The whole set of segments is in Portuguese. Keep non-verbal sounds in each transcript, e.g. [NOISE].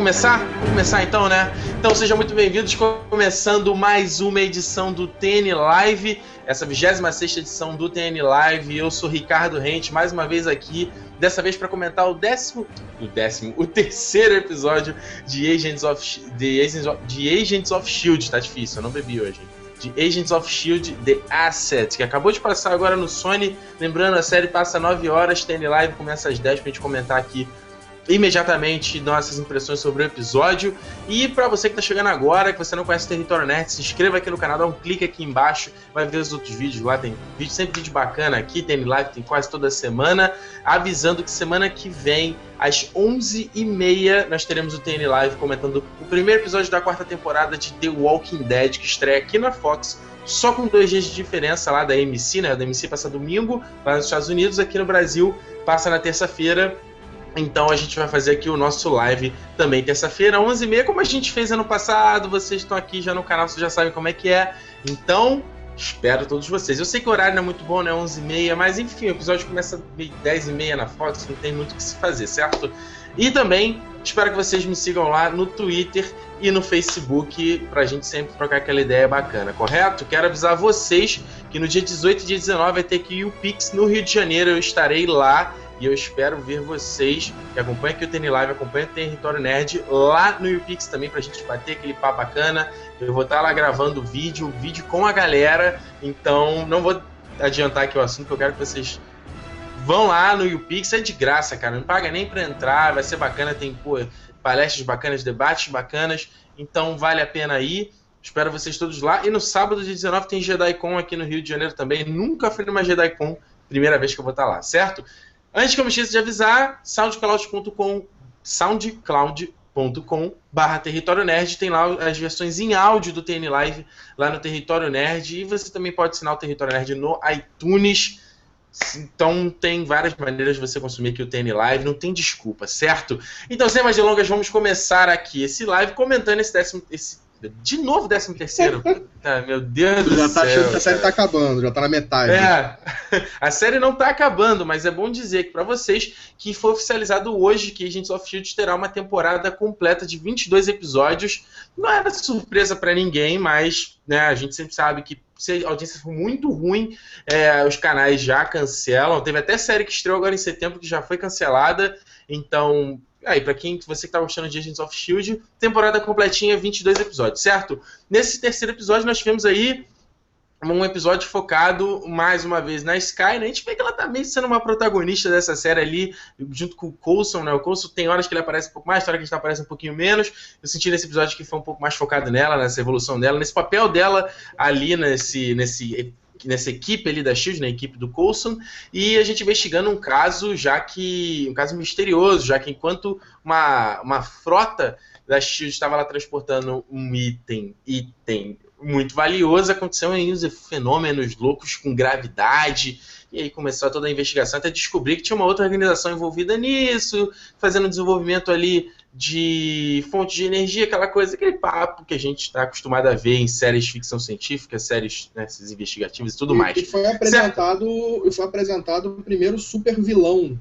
começar? Vamos começar então, né? Então sejam muito bem-vindos, começando mais uma edição do TN Live, essa 26 edição do TN Live. Eu sou Ricardo Rente, mais uma vez aqui, dessa vez para comentar o décimo, o décimo, o terceiro episódio de Agents of, de Agents of, de Agents of Shield. Tá difícil, eu não bebi hoje. De Agents of Shield The Asset, que acabou de passar agora no Sony. Lembrando, a série passa 9 horas, TN Live começa às 10 pra gente comentar aqui imediatamente nossas impressões sobre o episódio. E para você que está chegando agora, que você não conhece o Território Nerd, se inscreva aqui no canal, dá um clique aqui embaixo, vai ver os outros vídeos lá. Tem vídeo, sempre vídeo bacana aqui, tem live, tem quase toda semana. Avisando que semana que vem, às 11h30, nós teremos o TN Live comentando o primeiro episódio da quarta temporada de The Walking Dead, que estreia aqui na Fox só com dois dias de diferença lá da MC, né? Da MC passa domingo lá nos Estados Unidos, aqui no Brasil passa na terça-feira. Então a gente vai fazer aqui o nosso live também terça-feira, 11h30, como a gente fez ano passado. Vocês estão aqui já no canal, vocês já sabem como é que é. Então, espero todos vocês. Eu sei que o horário não é muito bom, né? 11h30, mas enfim, o episódio começa 10h30 na Fox, não tem muito o que se fazer, certo? E também espero que vocês me sigam lá no Twitter e no Facebook pra gente sempre trocar aquela ideia bacana, correto? Quero avisar vocês que no dia 18 e dia 19 vai ter que ir o Pix no Rio de Janeiro. Eu estarei lá e eu espero ver vocês que acompanham aqui o TN Live, acompanham o Território Nerd lá no YouPix também pra gente bater aquele papo bacana. Eu vou estar lá gravando vídeo, vídeo com a galera. Então não vou adiantar aqui o assunto, que eu quero que vocês vão lá no YouPix, é de graça, cara. Não paga nem pra entrar, vai ser bacana, tem pô, palestras bacanas, debates bacanas. Então vale a pena ir. Espero vocês todos lá. E no sábado, dia 19, tem JediCon aqui no Rio de Janeiro também. Nunca fui numa JediCon, primeira vez que eu vou estar lá, certo? Antes que eu me esqueça de avisar, soundcloud.com soundcloud.com barra Território Nerd, tem lá as versões em áudio do TN Live lá no Território Nerd, e você também pode assinar o Território Nerd no iTunes. Então tem várias maneiras de você consumir aqui o TN Live, não tem desculpa, certo? Então, sem mais delongas, vamos começar aqui esse live comentando esse décimo, esse de novo, 13 terceiro. [LAUGHS] Puta, meu Deus já do tá céu. achando que a série tá acabando, já tá na metade. É, [LAUGHS] a série não tá acabando, mas é bom dizer que para vocês que foi oficializado hoje que Agents of Shield terá uma temporada completa de 22 episódios. Não era surpresa para ninguém, mas né, a gente sempre sabe que se a audiência for muito ruim, é, os canais já cancelam. Teve até série que estreou agora em setembro que já foi cancelada. Então, Aí, pra quem você que tá gostando de Agents of Shield, temporada completinha, 22 episódios, certo? Nesse terceiro episódio, nós tivemos aí um episódio focado mais uma vez na Sky, né? A gente vê que ela tá meio sendo uma protagonista dessa série ali, junto com o Coulson, né? O Coulson tem horas que ele aparece um pouco mais, tem horas que ele aparece um pouquinho menos. Eu senti nesse episódio que foi um pouco mais focado nela, nessa evolução dela, nesse papel dela ali nesse, nesse nessa equipe ali da Shield, na equipe do Coulson, e a gente investigando um caso já que um caso misterioso, já que enquanto uma, uma frota da Shield estava lá transportando um item, item muito valioso, aconteceu aí uns fenômenos loucos com gravidade, e aí começou toda a investigação até descobrir que tinha uma outra organização envolvida nisso, fazendo desenvolvimento ali de fonte de energia, aquela coisa, aquele papo que a gente está acostumado a ver em séries de ficção científica, séries né, investigativas e tudo e, mais. E foi apresentado, foi apresentado o primeiro super vilão.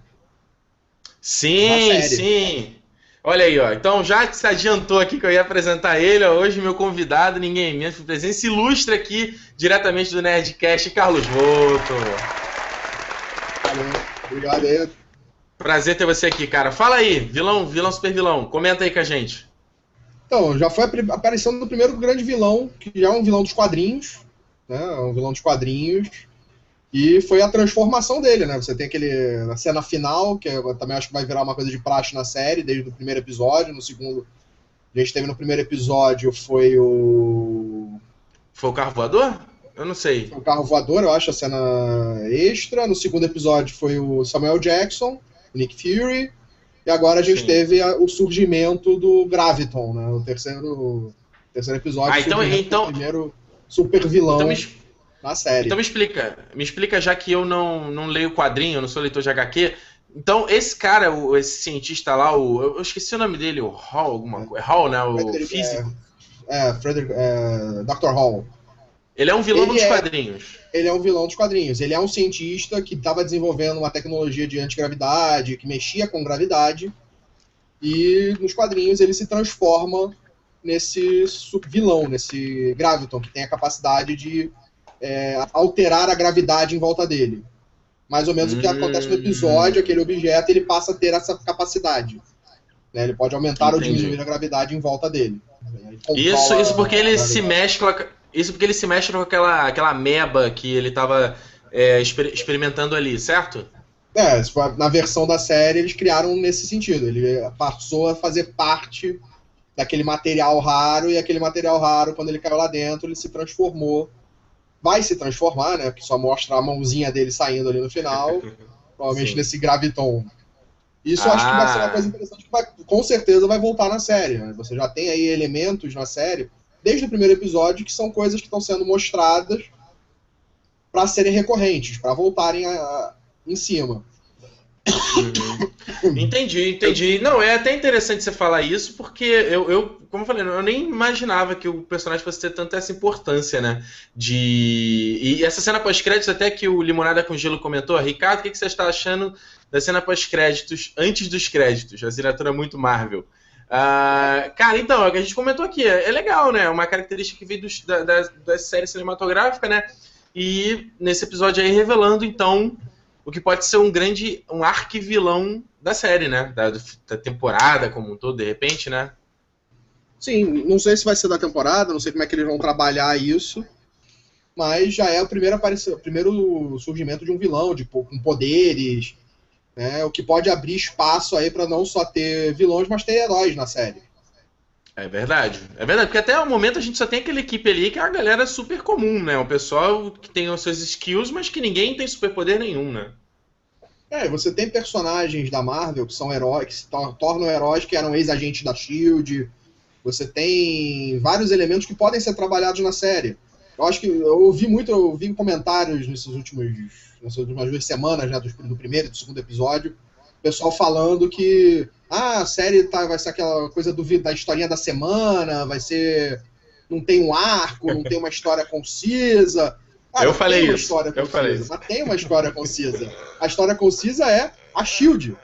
Sim, sim. Olha aí, ó. Então já se adiantou aqui que eu ia apresentar ele. Ó. Hoje meu convidado, ninguém menos, presença ilustre aqui, diretamente do Nerdcast, Carlos Volto. Obrigado aí. Prazer ter você aqui, cara. Fala aí, vilão, vilão super vilão. Comenta aí com a gente. Então, já foi a aparição do primeiro grande vilão, que já é um vilão dos quadrinhos, né? É um vilão dos quadrinhos. E foi a transformação dele, né? Você tem aquele. na cena final, que eu também acho que vai virar uma coisa de praxe na série, desde o primeiro episódio. No segundo. A gente teve no primeiro episódio foi o. Foi o carro voador? Eu não sei. Foi o carro voador, eu acho, a cena extra. No segundo episódio foi o Samuel Jackson. Nick Fury, e agora a gente Sim. teve a, o surgimento do Graviton, né? O terceiro, terceiro episódio. Ah, então, então... O primeiro super vilão então me... na série. Então me explica, me explica já que eu não, não leio quadrinho, eu não sou leitor de HQ. Então, esse cara, o, esse cientista lá, o, eu esqueci o nome dele, o Hall, alguma coisa. É Hall, né? O Frederick, físico. É, é Frederick, é, Dr. Hall. Ele é um vilão ele dos é, quadrinhos. Ele é um vilão dos quadrinhos. Ele é um cientista que estava desenvolvendo uma tecnologia de antigravidade, que mexia com gravidade. E nos quadrinhos ele se transforma nesse vilão, nesse Graviton, que tem a capacidade de é, alterar a gravidade em volta dele. Mais ou menos hum. o que acontece no episódio, aquele objeto ele passa a ter essa capacidade. Né? Ele pode aumentar Entendi. ou diminuir a gravidade em volta dele. Isso, isso porque ele se mescla. Isso porque ele se mexe com aquela, aquela meba que ele estava é, exper experimentando ali, certo? É, na versão da série eles criaram nesse sentido. Ele passou a fazer parte daquele material raro, e aquele material raro, quando ele caiu lá dentro, ele se transformou. Vai se transformar, né? Que só mostra a mãozinha dele saindo ali no final. [LAUGHS] provavelmente Sim. nesse graviton. Isso ah. eu acho que vai ser uma ah. coisa interessante que vai, com certeza vai voltar na série. Né? Você já tem aí elementos na série, desde o primeiro episódio, que são coisas que estão sendo mostradas para serem recorrentes, para voltarem a, a, em cima. Uhum. [COUGHS] Entendi, entendi. Não, é até interessante você falar isso, porque eu, eu, como eu falei, eu nem imaginava que o personagem fosse ter tanta essa importância, né? De. E essa cena pós-créditos, até que o Limonada com Gelo comentou, Ricardo, o que, que você está achando da cena pós-créditos, antes dos créditos? A assinatura muito Marvel. Uh, cara, então, é o que a gente comentou aqui, é, é legal, né? Uma característica que veio da, da, da série cinematográfica, né? E nesse episódio aí revelando, então, o que pode ser um grande, um arquivilão da série, né? Da, da, temporada como um todo, de repente, né? Sim, não sei se vai ser da temporada, não sei como é que eles vão trabalhar isso, mas já é o primeiro, aparecer, o primeiro surgimento de um vilão, de, com poderes, né? O que pode abrir espaço aí para não só ter vilões, mas ter heróis na série. É verdade. É verdade, porque até o momento a gente só tem aquela equipe ali que é a galera super comum, né? O pessoal que tem os seus skills, mas que ninguém tem superpoder nenhum, né? É, você tem personagens da Marvel que são heróis, que se tornam heróis que eram ex-agentes da SHIELD. Você tem vários elementos que podem ser trabalhados na série. Eu acho que eu ouvi muito, eu vi comentários nesses últimos, nessas últimas duas semanas, né, do, do primeiro e do segundo episódio, pessoal falando que ah, a série tá, vai ser aquela coisa do, da historinha da semana, vai ser. não tem um arco, não tem uma história concisa. Ah, eu falei isso. eu concisa, falei isso. Mas tem uma história concisa. A história concisa é a Shield.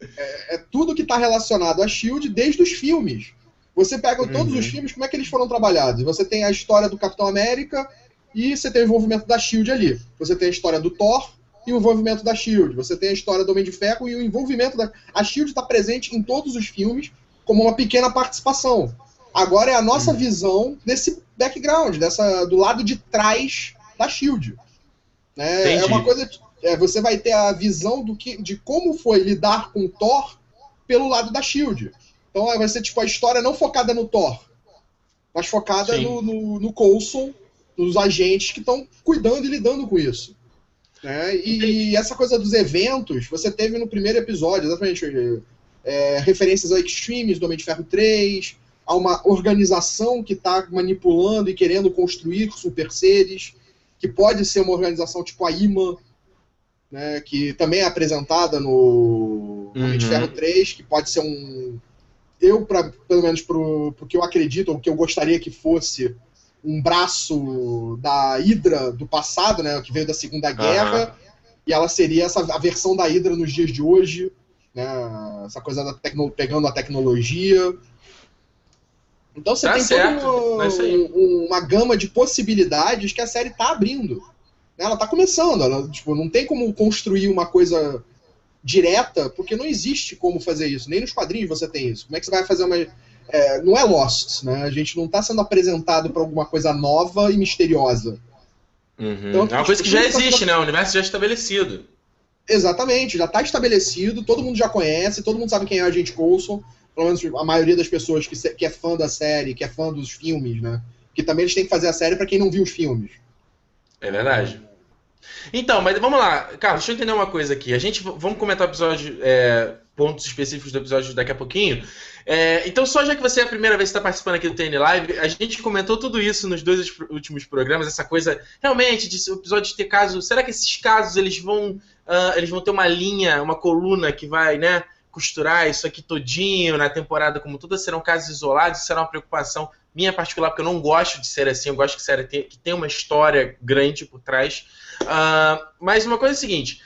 É, é tudo que está relacionado a Shield desde os filmes. Você pega uhum. todos os filmes, como é que eles foram trabalhados? Você tem a história do Capitão América e você tem o envolvimento da Shield ali. Você tem a história do Thor, e o envolvimento da Shield. Você tem a história do Homem de Ferro e o envolvimento da. A Shield está presente em todos os filmes como uma pequena participação. Agora é a nossa hum. visão desse background, dessa do lado de trás da Shield. Né? É uma coisa. É, você vai ter a visão do que, de como foi lidar com Thor pelo lado da Shield. Então vai ser tipo a história não focada no Thor, mas focada no, no, no Coulson, nos agentes que estão cuidando e lidando com isso. Né? E essa coisa dos eventos, você teve no primeiro episódio, exatamente, é, referências ao Extremes do Homem de Ferro 3, a uma organização que está manipulando e querendo construir super seres, que pode ser uma organização tipo a IMA, né, que também é apresentada no uhum. Homem de uhum. Ferro 3, que pode ser um. Eu, pra, pelo menos para o que eu acredito, ou o que eu gostaria que fosse, um braço da Hydra do passado, né, que veio da Segunda Guerra, uhum. e ela seria essa, a versão da Hydra nos dias de hoje, né, essa coisa da tecno, pegando a tecnologia. Então você tá tem certo. toda uma, uma gama de possibilidades que a série está abrindo. Ela está começando, ela, tipo, não tem como construir uma coisa direta, porque não existe como fazer isso. Nem nos quadrinhos você tem isso. Como é que você vai fazer uma é, não é Lost, né? A gente não está sendo apresentado para alguma coisa nova e misteriosa. Uhum. Então, é uma coisa que já tá existe, tá né? O universo já é estabelecido. Exatamente, já está estabelecido, todo mundo já conhece, todo mundo sabe quem é o Agente Coulson, pelo menos a maioria das pessoas que, que é fã da série, que é fã dos filmes, né? Que também eles têm que fazer a série para quem não viu os filmes. É verdade. Então, mas vamos lá, Carlos, deixa eu entender uma coisa aqui. A gente vamos comentar o episódio, é, pontos específicos do episódio daqui a pouquinho. É, então, só já que você é a primeira vez que está participando aqui do TN Live, a gente comentou tudo isso nos dois últimos programas, essa coisa realmente de o episódio ter casos. Será que esses casos eles vão, uh, eles vão ter uma linha, uma coluna que vai, né, costurar isso aqui todinho na temporada como toda? Serão casos isolados? Será uma preocupação minha particular, porque eu não gosto de ser assim, eu gosto que série tenha, que tenha uma história grande por trás. Uh, mas uma coisa é a seguinte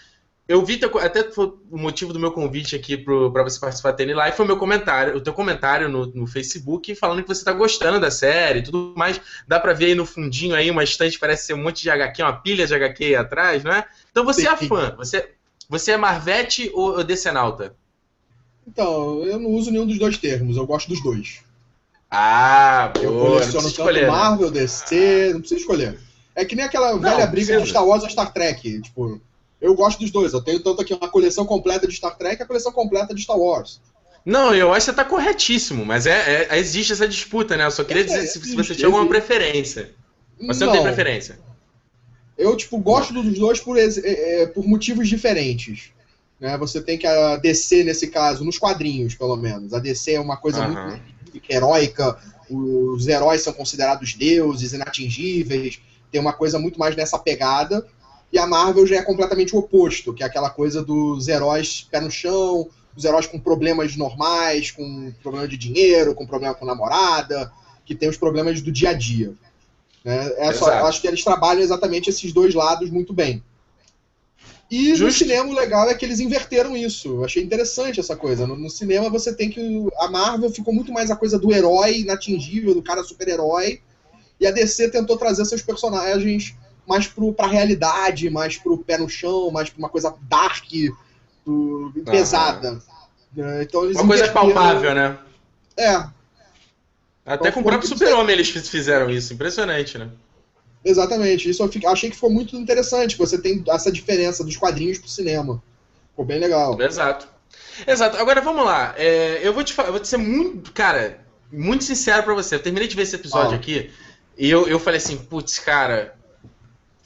Eu vi, teu, até foi o motivo do meu convite aqui para você participar da TN Live foi o meu comentário, o teu comentário no, no Facebook falando que você tá gostando da série e tudo mais. Dá para ver aí no fundinho aí uma estante, parece ser um monte de HQ, uma pilha de HQ aí atrás, não é? Então você é fã, você, você é Marvete ou, ou Decenalta? Então, eu não uso nenhum dos dois termos, eu gosto dos dois. Ah, eu coleciono tanto escolher, né? Marvel? DC, não precisa escolher. É que nem aquela não, velha briga de Star Wars ou Star Trek. Tipo, eu gosto dos dois. Eu tenho tanto aqui uma coleção completa de Star Trek e a coleção completa de Star Wars. Não, eu acho que você tá corretíssimo, mas é, é existe essa disputa, né? Eu só queria é, dizer se, se você tinha alguma preferência. Você não, não tem preferência. Eu, tipo, gosto dos dois por, é, é, por motivos diferentes. Né? Você tem que a DC, nesse caso, nos quadrinhos, pelo menos. A DC é uma coisa uhum. muito heróica, os heróis são considerados deuses, inatingíveis, tem uma coisa muito mais nessa pegada. E a Marvel já é completamente o oposto, que é aquela coisa dos heróis pé no chão, os heróis com problemas normais, com problema de dinheiro, com problema com namorada, que tem os problemas do dia a dia. Né? É acho que eles trabalham exatamente esses dois lados muito bem. E Justo. no cinema o legal é que eles inverteram isso. Eu achei interessante essa coisa. No, no, cinema você tem que. A Marvel ficou muito mais a coisa do herói inatingível, do cara super-herói. E a DC tentou trazer seus personagens mais pro, pra realidade, mais pro pé no chão, mais pra uma coisa dark, do, pesada. É, então, uma coisa palpável, né? É. Até então, com o próprio Super-Homem eles fizeram isso. Impressionante, né? Exatamente. Isso eu achei que ficou muito interessante. Você tem essa diferença dos quadrinhos pro cinema. Ficou bem legal. Exato. Exato. Agora vamos lá. É, eu vou te eu vou te ser muito, cara, muito sincero para você. Eu terminei de ver esse episódio ah. aqui e eu, eu falei assim, putz, cara,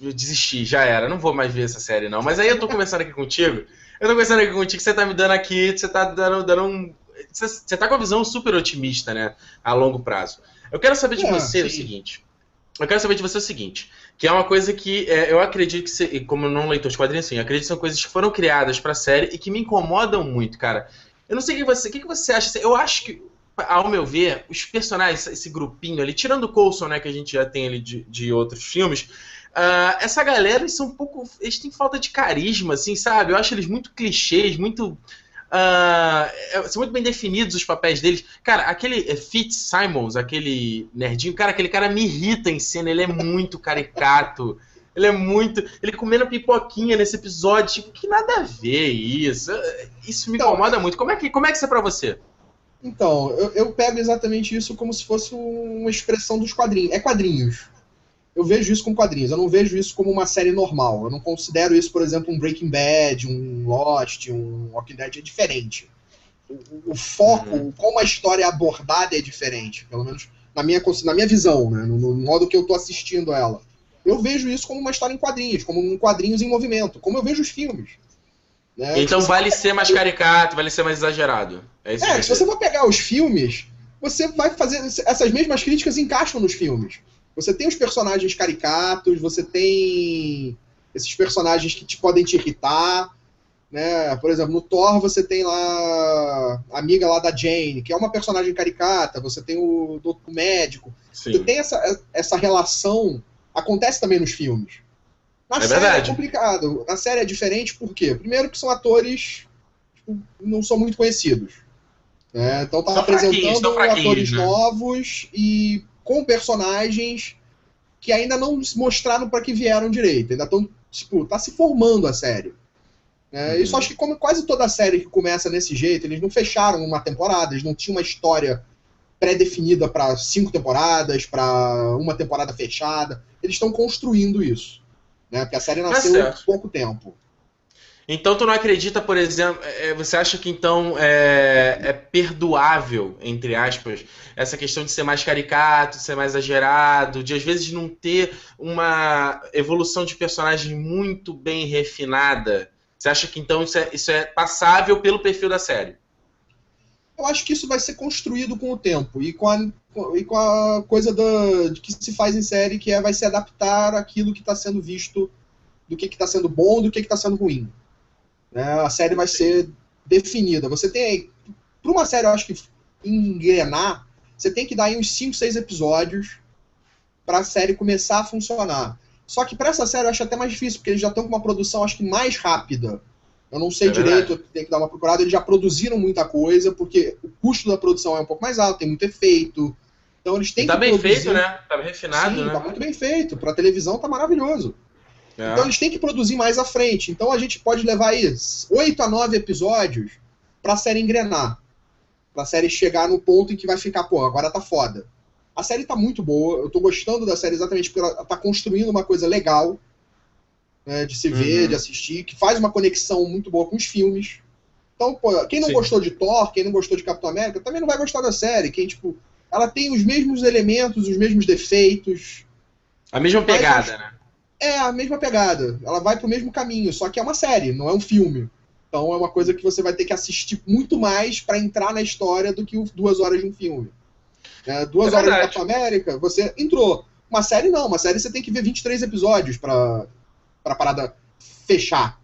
eu desisti, já era, não vou mais ver essa série não. Mas aí eu tô conversando aqui contigo. Eu tô conversando aqui contigo, você tá me dando aqui, você tá dando, dando um você, você tá com uma visão super otimista, né, a longo prazo. Eu quero saber de é, você sim. o seguinte eu quero saber de você o seguinte, que é uma coisa que é, eu acredito que, se, como não leitor de quadrinhos, assim, acredito que são coisas que foram criadas pra série e que me incomodam muito, cara. Eu não sei o que você, o que você acha. Eu acho que, ao meu ver, os personagens, esse grupinho ali, tirando o Coulson, né, que a gente já tem ali de, de outros filmes, uh, essa galera, eles são um pouco. Eles têm falta de carisma, assim, sabe? Eu acho eles muito clichês, muito Uh, são muito bem definidos os papéis deles. Cara, aquele é, Fitzsimons, aquele nerdinho, cara, aquele cara me irrita em cena, ele é muito caricato. Ele é muito. Ele comendo pipoquinha nesse episódio, tipo, que nada a ver isso. Isso me então, incomoda muito. Como é que, como é, que isso é pra você? Então, eu, eu pego exatamente isso como se fosse uma expressão dos quadrinhos. É quadrinhos eu vejo isso com quadrinhos, eu não vejo isso como uma série normal. Eu não considero isso, por exemplo, um Breaking Bad, um Lost, um Walking Dead, é diferente. O, o foco, uhum. como a história é abordada é diferente, pelo menos na minha, na minha visão, né, no, no modo que eu estou assistindo ela. Eu vejo isso como uma história em quadrinhos, como um quadrinhos em movimento, como eu vejo os filmes. Né? Então vale ser mais caricato, vale ser mais exagerado. É, isso é se você for pegar os filmes, você vai fazer. Essas mesmas críticas encaixam nos filmes. Você tem os personagens caricatos, você tem esses personagens que te podem te irritar, né? Por exemplo, no Thor você tem lá a amiga lá da Jane, que é uma personagem caricata, você tem o, o médico. Sim. Você tem essa, essa relação, acontece também nos filmes. Na é série é verdade. é complicado. Na série é diferente por quê? Primeiro que são atores tipo, não são muito conhecidos. Né? Então tá apresentando atores né? novos e com personagens que ainda não mostraram para que vieram direito. Ainda estão, tipo, tá se formando a série. É, uhum. Isso acho que como quase toda série que começa desse jeito, eles não fecharam uma temporada, eles não tinham uma história pré-definida para cinco temporadas, para uma temporada fechada. Eles estão construindo isso. Né? Porque a série tá nasceu há pouco tempo. Então tu não acredita, por exemplo, é, você acha que então é, é, perdoável, entre aspas, essa questão de ser mais caricato, de ser mais exagerado, de às vezes não ter uma evolução de personagem muito bem refinada? Você acha que então isso é, isso é passável pelo perfil da série? Eu acho que isso vai ser construído com o tempo e com a, e com a coisa da, que se faz em série, que é vai se adaptar àquilo que está sendo visto, do que está sendo bom, do que está sendo ruim. Né? A série vai ser definida. Você tem. Para uma série, eu acho que engrenar, você tem que dar aí uns 5, 6 episódios para a série começar a funcionar. Só que para essa série eu acho até mais difícil, porque eles já estão com uma produção, acho que mais rápida. Eu não sei É direito, eu tenho que dar uma procurada. Eles já produziram muita coisa, porque o custo da produção é um pouco mais alto, tem muito efeito. Então eles têm tá que bem produzir. feito, né? Tá refinado, Sim, né? tá muito bem feito. Pra televisão tá maravilhoso. É. Então eles têm que produzir mais à frente. Então a gente pode levar aí oito a nove episódios pra série engrenar. Pra série chegar no ponto em que vai ficar, pô, agora tá foda. A série tá muito boa, eu tô gostando da série exatamente porque ela tá construindo uma coisa legal né, de se ver, Uhum. de assistir, que faz uma conexão muito boa com os filmes. Então, pô, quem não Sim. gostou de Thor, quem não gostou de Capitão América, também não vai gostar da série. Quem, tipo, ela tem os mesmos elementos, os mesmos defeitos, A mesma pegada, né? É a mesma pegada. Ela vai pro mesmo caminho, só que é uma série, não é um filme. Então é uma coisa que você vai ter que assistir muito mais pra entrar na história do que duas horas de um filme. É, duas É horas de. Capitão América, você entrou. Uma série não, uma série você tem que ver 23 episódios pra, pra parada fechar.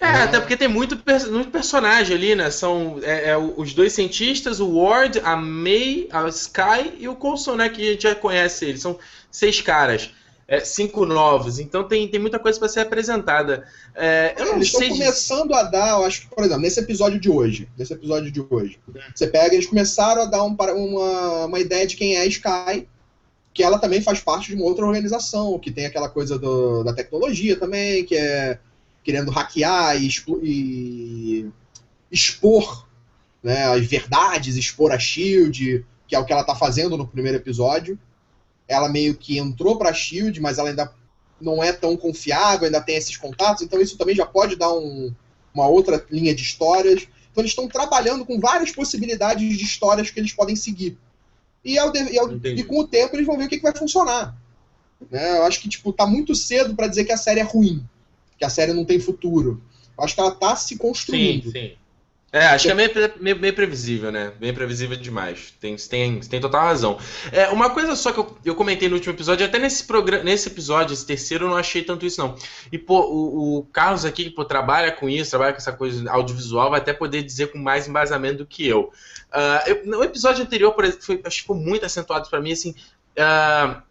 É, É. até porque tem muito, muito personagem ali, né? São é, é, os dois cientistas, o Ward, a May, a Sky e o Coulson, né? Que a gente já conhece eles. São seis caras. É, cinco novos. Então tem, tem muita coisa para ser apresentada. É, eu não eles estão sei dizer- começando a dar, eu acho que, por exemplo, nesse episódio de hoje, nesse episódio de hoje, você pega, eles começaram a dar um, uma, uma ideia de quem é a Sky, que ela também faz parte de uma outra organização, que tem aquela coisa do- da tecnologia também, que é querendo hackear e, explo- e expor né, as verdades, expor a Shield, que é o que ela tá fazendo no primeiro episódio. Ela meio que entrou pra Shield, mas ela ainda não é tão confiável, ainda tem esses contatos, então isso também já pode dar um- uma outra linha de histórias. Então eles estão trabalhando com várias possibilidades de histórias que eles podem seguir. E, ao de- e ao- Entendi. e com o tempo eles vão ver o que, que vai funcionar. Né? Eu acho que tipo, tá muito cedo pra dizer que a série é ruim, que a série não tem futuro. Eu acho que ela tá se Sim, construindo. sim. É, acho que é meio, meio, meio previsível, né? Bem previsível demais. Tem, tem, tem total razão. É, uma coisa só que eu, eu comentei no último episódio, até nesse, nesse episódio, esse terceiro, eu não achei tanto isso, não. E, pô, o, o Carlos aqui, que pô, trabalha com isso, trabalha com essa coisa audiovisual, vai até poder dizer com mais embasamento do que eu. Ah, eu- no episódio anterior, por exemplo, foi, acho que ficou muito acentuado pra mim, assim. ah,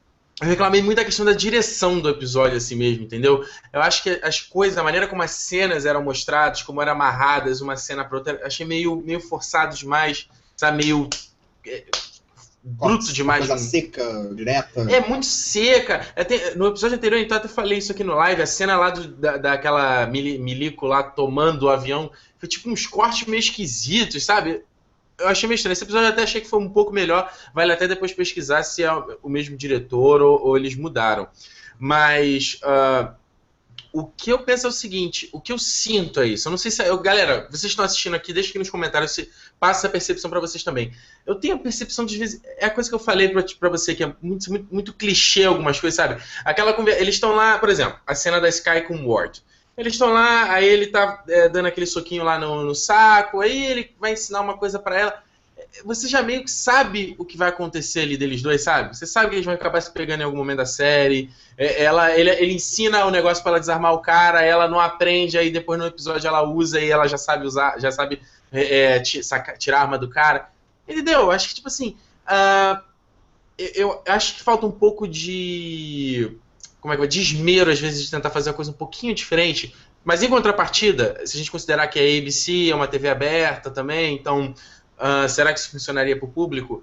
eu reclamei muito da questão da direção do episódio, assim mesmo, entendeu? Eu acho que as coisas, a maneira como as cenas eram mostradas, como eram amarradas uma cena pra outra, achei meio, meio forçado demais, sabe? Meio. é, bruto demais. Coisa seca, direta. É muito seca. Até- no episódio anterior, então, eu até falei isso aqui no live. A cena lá do- da, daquela mili- milico lá tomando o avião foi tipo uns cortes meio esquisitos, sabe? Eu achei meio estranho. Esse episódio eu até achei que foi um pouco melhor. Vale até depois pesquisar se é o mesmo diretor ou, ou eles mudaram. Mas. ah, o que eu penso é o seguinte, o que eu sinto é isso. Eu não sei se. Eu, galera, vocês estão assistindo aqui, deixa aqui nos comentários se passa essa percepção pra vocês também. Eu tenho a percepção de vezes. É a coisa que eu falei pra você, que é muito, muito, muito clichê algumas coisas, sabe? Aquela conversa. Eles estão lá, por exemplo, a cena da Sky com o Ward. Eles estão lá, aí ele tá é, dando aquele soquinho lá no, no saco, aí ele vai ensinar uma coisa pra ela. Você já meio que sabe o que vai acontecer ali deles dois, sabe? Você sabe que eles vão acabar se pegando em algum momento da série. É, ela, ele, ele ensina o negócio pra ela desarmar o cara, ela não aprende, aí depois no episódio ela usa e ela já sabe usar, já sabe é, é, tirar a arma do cara. Entendeu? Acho que, tipo assim. ah, eu, eu acho que falta um pouco de. Como é que é? De esmero, às vezes, de tentar fazer uma coisa um pouquinho diferente. Mas em contrapartida, se a gente considerar que a ABC é uma TV aberta também, então. ah, será que isso funcionaria pro público?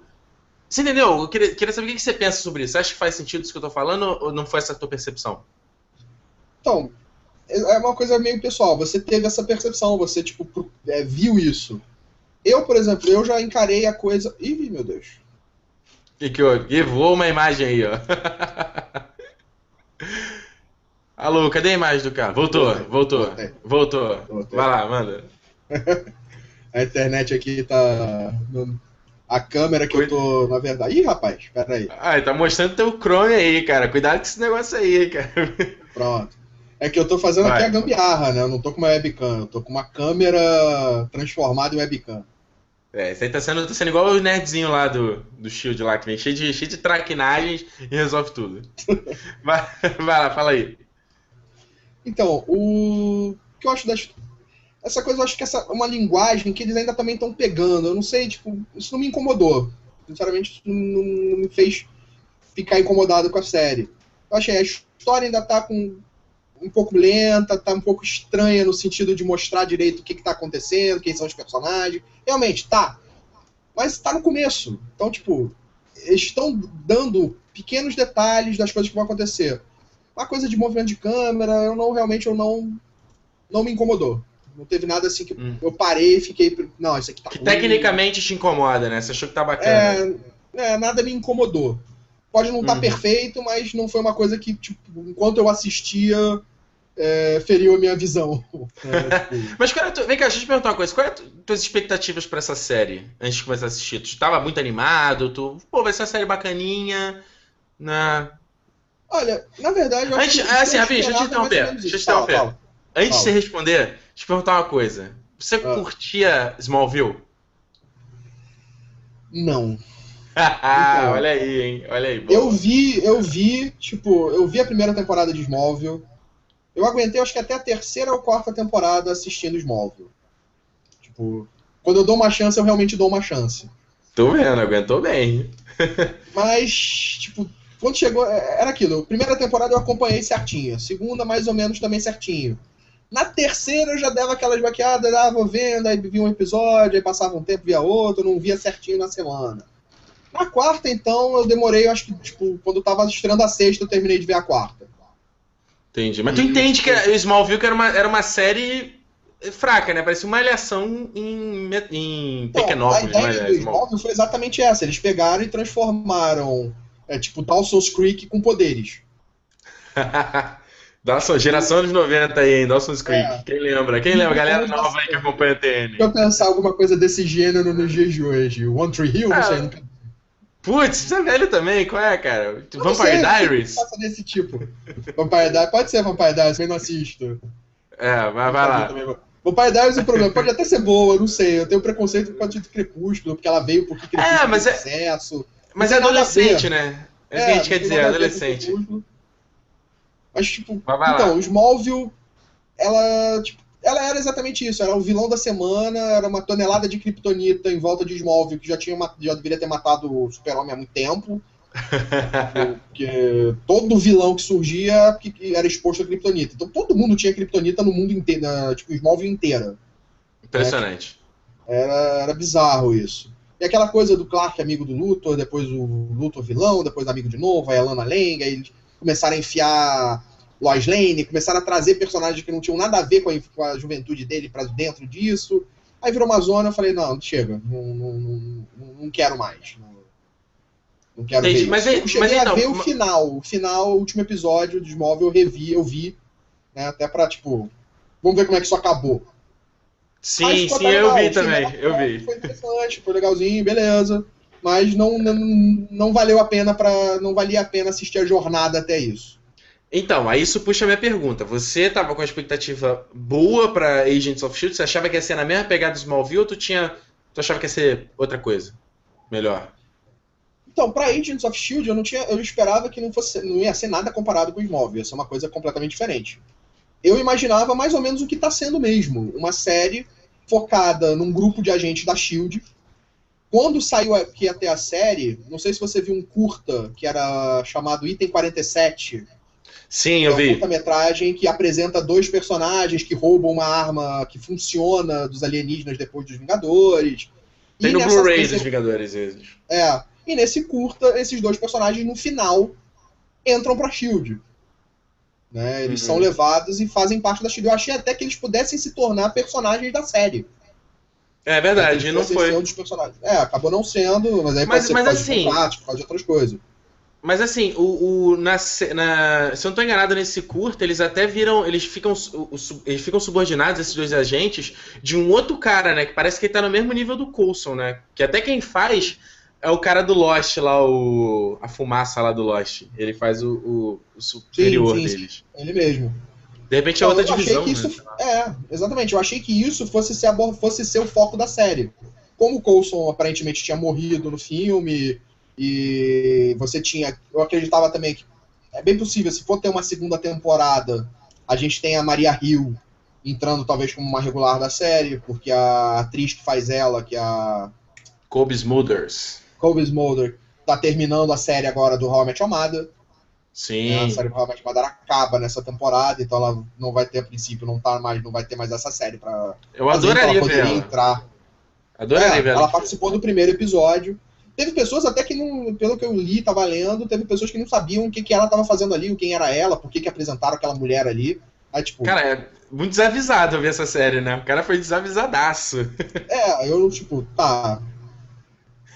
Você entendeu? Eu queria, queria saber o que que você pensa sobre isso. Você acha que faz sentido isso que eu tô falando ou não foi essa a tua percepção? Então, é uma coisa meio pessoal. Você teve essa percepção, você, tipo, é, viu isso. Eu, por exemplo, eu já encarei a coisa. Ih, meu Deus. E que? Ih, voou uma imagem aí, ó. [LAUGHS] Alô, cadê a imagem do cara? Voltou, voltou, voltei. voltou. Voltei. Vai lá, manda. [LAUGHS] A internet aqui tá. A câmera que eu tô, na verdade. Ih, rapaz, pera aí. Ah, tá mostrando teu Chrome aí, cara. Cuidado com esse negócio aí, cara. Pronto. É que eu tô fazendo aqui Vai. a gambiarra, né? Eu não tô com uma webcam, eu tô com uma câmera transformada em webcam. É, isso aí tá sendo, tá sendo igual o nerdzinho lá do, do Shield lá, que vem cheio de, cheio de traquinagens e resolve tudo. [LAUGHS] Vai, vai lá, fala aí. Então, o que eu acho das. Essa coisa, eu acho que essa é uma linguagem que eles ainda também estão pegando. Eu não sei, tipo, isso não me incomodou. Sinceramente, isso não, não- me fez ficar incomodado com a série. Eu achei, a história ainda tá com um pouco lenta, tá um pouco estranha no sentido de mostrar direito o que, que tá acontecendo, quem são os personagens. Realmente, tá. Mas tá no começo. Então, tipo, eles estão dando pequenos detalhes das coisas que vão acontecer. Uma coisa de movimento de câmera, eu não realmente eu não não me incomodou. Não teve nada assim que hum. eu parei e fiquei. Não, isso aqui tá. Que ruim. tecnicamente te incomoda, né? Você achou que tá bacana. É, é nada me incomodou. Pode não estar tá uhum. perfeito, mas não foi uma coisa que, tipo, enquanto eu assistia, é, feriu a minha visão. [LAUGHS] É, tipo... mas cara, tu, vem cá, deixa eu te perguntar uma coisa. Quais são as tuas expectativas para essa série antes de começar a assistir? Tu estava muito animado? Tu, pô, vai ser uma série bacaninha? Na... Olha, na verdade. Eu antes, assim, Rafinha, deixa eu te interromper. Deixa eu te interromper. Fala, fala. Antes fala. de você responder, deixa eu te perguntar uma coisa. Você ah. curtia Smallville? Não. [LAUGHS] então, olha aí, hein? Olha aí. Boa. Eu vi, eu vi, tipo, eu vi a primeira temporada de Smallville. Eu aguentei, acho que até a terceira ou quarta temporada assistindo Smallville. Tipo, quando eu dou uma chance, eu realmente dou uma chance. Tô vendo, aguentou bem. [LAUGHS] Mas, tipo, quando chegou. É, era aquilo. Primeira temporada eu acompanhei certinho. Segunda, mais ou menos, também certinho. Na terceira eu já dava aquelas baqueadas, ah, vou vendo, aí via um episódio, aí passava um tempo, via outro, não via certinho na semana. Na quarta, então, eu demorei, eu acho que, tipo, quando eu tava estreando a sexta, eu terminei de ver a quarta. Entendi. Mas tu entende que o Smallville era uma, era uma série fraca, né? Parecia uma alhação em, em Pequenópolis. a ideia né? do Smallville foi exatamente essa. Eles pegaram e transformaram, é, tipo, Dawson's Creek com poderes. [LAUGHS] Dawson, geração dos 90 aí, hein? Dawson's Creek. É. Quem lembra? Quem lembra? Galera nova aí que acompanha a TN. Deixa eu pensar alguma coisa desse gênero nos dias de hoje. One Tree Hill? Não sei, não Putz, você é velho também, qual é, cara? Eu Vampire Diaries? Passa desse tipo. Vampire Diaries, pode ser Vampire Diaries, eu não assisto. É, mas vai lá. Vampire Diaries é um problema, pode até ser boa, não sei. Eu tenho preconceito com a de Crepúsculo, porque ela veio porque Crepúsculo é, mas é sucesso. Mas é adolescente, né? É, isso que a gente quer dizer, é adolescente. Mas, tipo, então, lá. Smallville, ela, tipo, ela era exatamente isso, era o vilão da semana, era uma tonelada de kryptonita em volta de Smallville, que já, tinha, já deveria ter matado o Super-Homem há muito tempo. [LAUGHS] porque todo vilão que surgia era exposto a kryptonita. Então todo mundo tinha kryptonita no mundo inteiro, tipo, Smallville inteira. Impressionante. Né? Era, era bizarro isso. E aquela coisa do Clark amigo do Luthor, depois o Luthor vilão, depois amigo de novo, aí a Lana Lang, aí eles começaram a enfiar Lois Lane, começaram a trazer personagens que não tinham nada a ver com a, com a juventude dele para dentro disso. Aí virou uma zona, eu falei, não, chega, não, não, não, não quero mais. Não, não quero Entendi, ver mas, é, eu cheguei mas a então, ver o final, o final, o último episódio de Móvel, eu revi, eu vi, né, até pra, tipo, vamos ver como é que isso acabou. Sim, sim, eu vi também, eu vi. Foi interessante, foi legalzinho, beleza. Mas não, não, não valeu a pena para não valia a pena assistir a jornada até isso. Então, aí isso puxa a minha pergunta. Você estava com a expectativa boa para Agents of Shield? Você achava que ia ser na mesma pegada do Smallville ou tu tinha, tu achava que ia ser outra coisa? Melhor. Então, para Agents of Shield, eu não tinha, eu esperava que não fosse, não ia ser nada comparado com o Smallville, ia ser uma coisa completamente diferente. Eu imaginava mais ou menos o que está sendo mesmo, uma série focada num grupo de agentes da Shield. Quando saiu aqui até a série, não sei se você viu um curta que era chamado Item 47, Sim, eu é vi. Uma metragem que apresenta dois personagens que roubam uma arma que funciona dos alienígenas depois dos Vingadores. Tem e no Blu-ray dos Vingadores esses. É. E nesse curta, esses dois personagens, no final, entram pra SHIELD. Né? Eles uhum. são levados e fazem parte da SHIELD. Eu achei até que eles pudessem se tornar personagens da série. É verdade, não foi. Um é, acabou não sendo, mas aí mas, pode ser mas, por causa assim, de por causa de outras coisas. Mas assim, o, o na, na, se eu não estou enganado nesse curto, eles até viram. Eles ficam, o, eles ficam subordinados, esses dois agentes, de um outro cara, né? Que parece que ele tá no mesmo nível do Coulson, né? Que até quem faz é o cara do Lost lá, o. A fumaça lá do Lost. Ele faz o, o, o superior sim, sim, deles. Ele mesmo. De repente é outra eu divisão. Achei que né? isso, É, exatamente. Eu achei que isso fosse ser, fosse ser o foco da série. Como o Coulson aparentemente tinha morrido no filme e você tinha. Eu acreditava também que é bem possível, se for ter uma segunda temporada, a gente tem a Maria Hill entrando talvez como uma regular da série, porque a atriz que faz ela, que é a. Kobe Smulders. Kobe Smulder, tá terminando a série agora do How I Met. Sim. Né? A série How I Met Your Mother acaba nessa temporada, então ela não vai ter, a princípio, não tá mais, não vai ter mais essa série pra Eu adoraria ela ver poderia ela. entrar. Adoraria É, ver ela ela. participou do primeiro episódio. Teve pessoas até que não, pelo que eu li, tava lendo, teve pessoas que não sabiam o que, que ela tava fazendo ali, quem era ela, por que, que apresentaram aquela mulher ali. Aí, tipo, Cara, é muito desavisado ver essa série, né? O cara foi desavisadaço. [LAUGHS] é, eu, tipo, tá.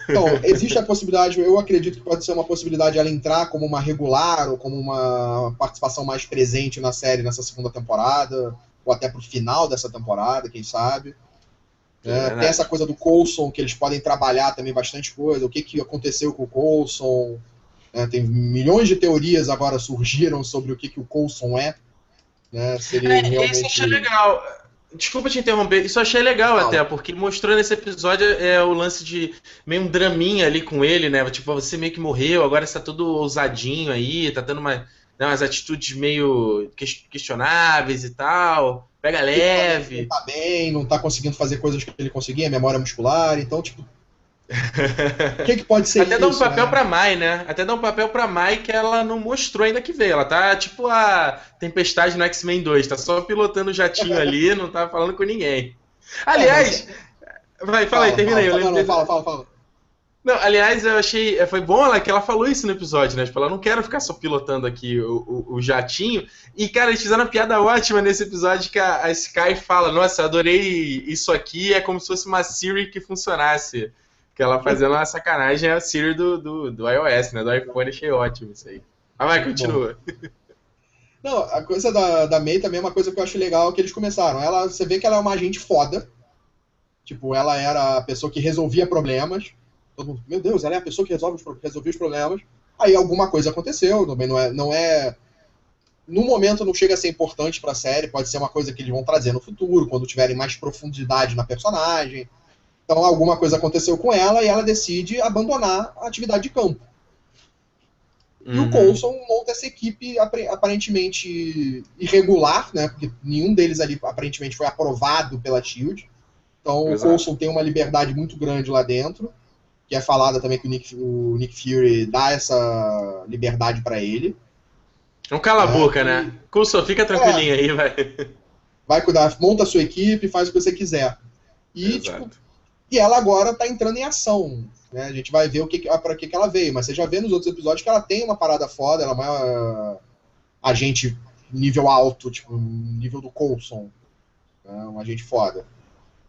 Então, existe a possibilidade, eu acredito que pode ser uma possibilidade ela entrar como uma regular ou como uma participação mais presente na série nessa segunda temporada, ou até pro final dessa temporada, quem sabe. É É, tem essa coisa do Coulson, que eles podem trabalhar também bastante coisa, o que, que aconteceu com o Coulson. né, tem milhões de teorias agora surgiram sobre o que, que o Coulson é. Né, se ele É, realmente... isso eu achei legal. Desculpa te interromper, isso eu achei legal Fala. até, porque mostrou nesse episódio é, o lance de meio um draminha ali com ele, né? Tipo, você meio que morreu, agora você tá todo ousadinho aí, tá tendo uma, né, umas atitudes meio ques- questionáveis e tal. Pega Não leve. tá bem, não tá conseguindo fazer coisas que ele conseguia, memória muscular, então, tipo. O [LAUGHS] que, que pode ser Até isso? dá um papel né? pra Mai, né? Até dá um papel pra Mai que ela não mostrou ainda que veio. Ela tá tipo a Tempestade no X-Men 2, tá só pilotando o jatinho [LAUGHS] ali, não tá falando com ninguém. Aliás, vai, fala aí, termina aí. eu Fala, fala, fala, fala. Não, aliás, eu achei. é, Foi bom ela que ela falou isso no episódio, né? Tipo, ela não quero ficar só pilotando aqui o, o, o jatinho. E, cara, eles fizeram uma piada ótima nesse episódio que a, a Sky fala: Nossa, adorei isso aqui, é como se fosse uma Siri que funcionasse. Que ela fazendo uma sacanagem é a Siri do, do, do iOS, né? Do iPhone, achei ótimo isso aí. Ah, vai, continua. Não, a coisa da, da May também é uma coisa que eu acho legal que eles começaram. Ela, você vê que ela é uma agente foda. Tipo, ela era a pessoa que resolvia problemas. Todo mundo, meu Deus, ela é a pessoa que resolve os, resolvia os problemas. Aí alguma coisa aconteceu, também não é, não é. No momento não chega a ser importante pra série, pode ser uma coisa que eles vão trazer no futuro, quando tiverem mais profundidade na personagem. Então alguma coisa aconteceu com ela e ela decide abandonar a atividade de campo. E o Uhum. Coulson monta essa equipe aparentemente irregular, né? Porque nenhum deles ali aparentemente foi aprovado pela Shield. Então Exato. o Coulson tem uma liberdade muito grande lá dentro, que é falada também que o Nick, o Nick Fury dá essa liberdade pra ele. Não cala a É, boca, né? Coulson, fica tranquilinho aí, vai. Vai cuidar, monta a sua equipe, faz o que você quiser. E, tipo, Exato. E ela agora tá entrando em ação. Né? A gente vai ver o que, que- pra que, que ela veio. Mas você já vê nos outros episódios que ela tem uma parada foda, ela é uma agente nível alto, tipo, nível do Coulson. Né? Um agente foda.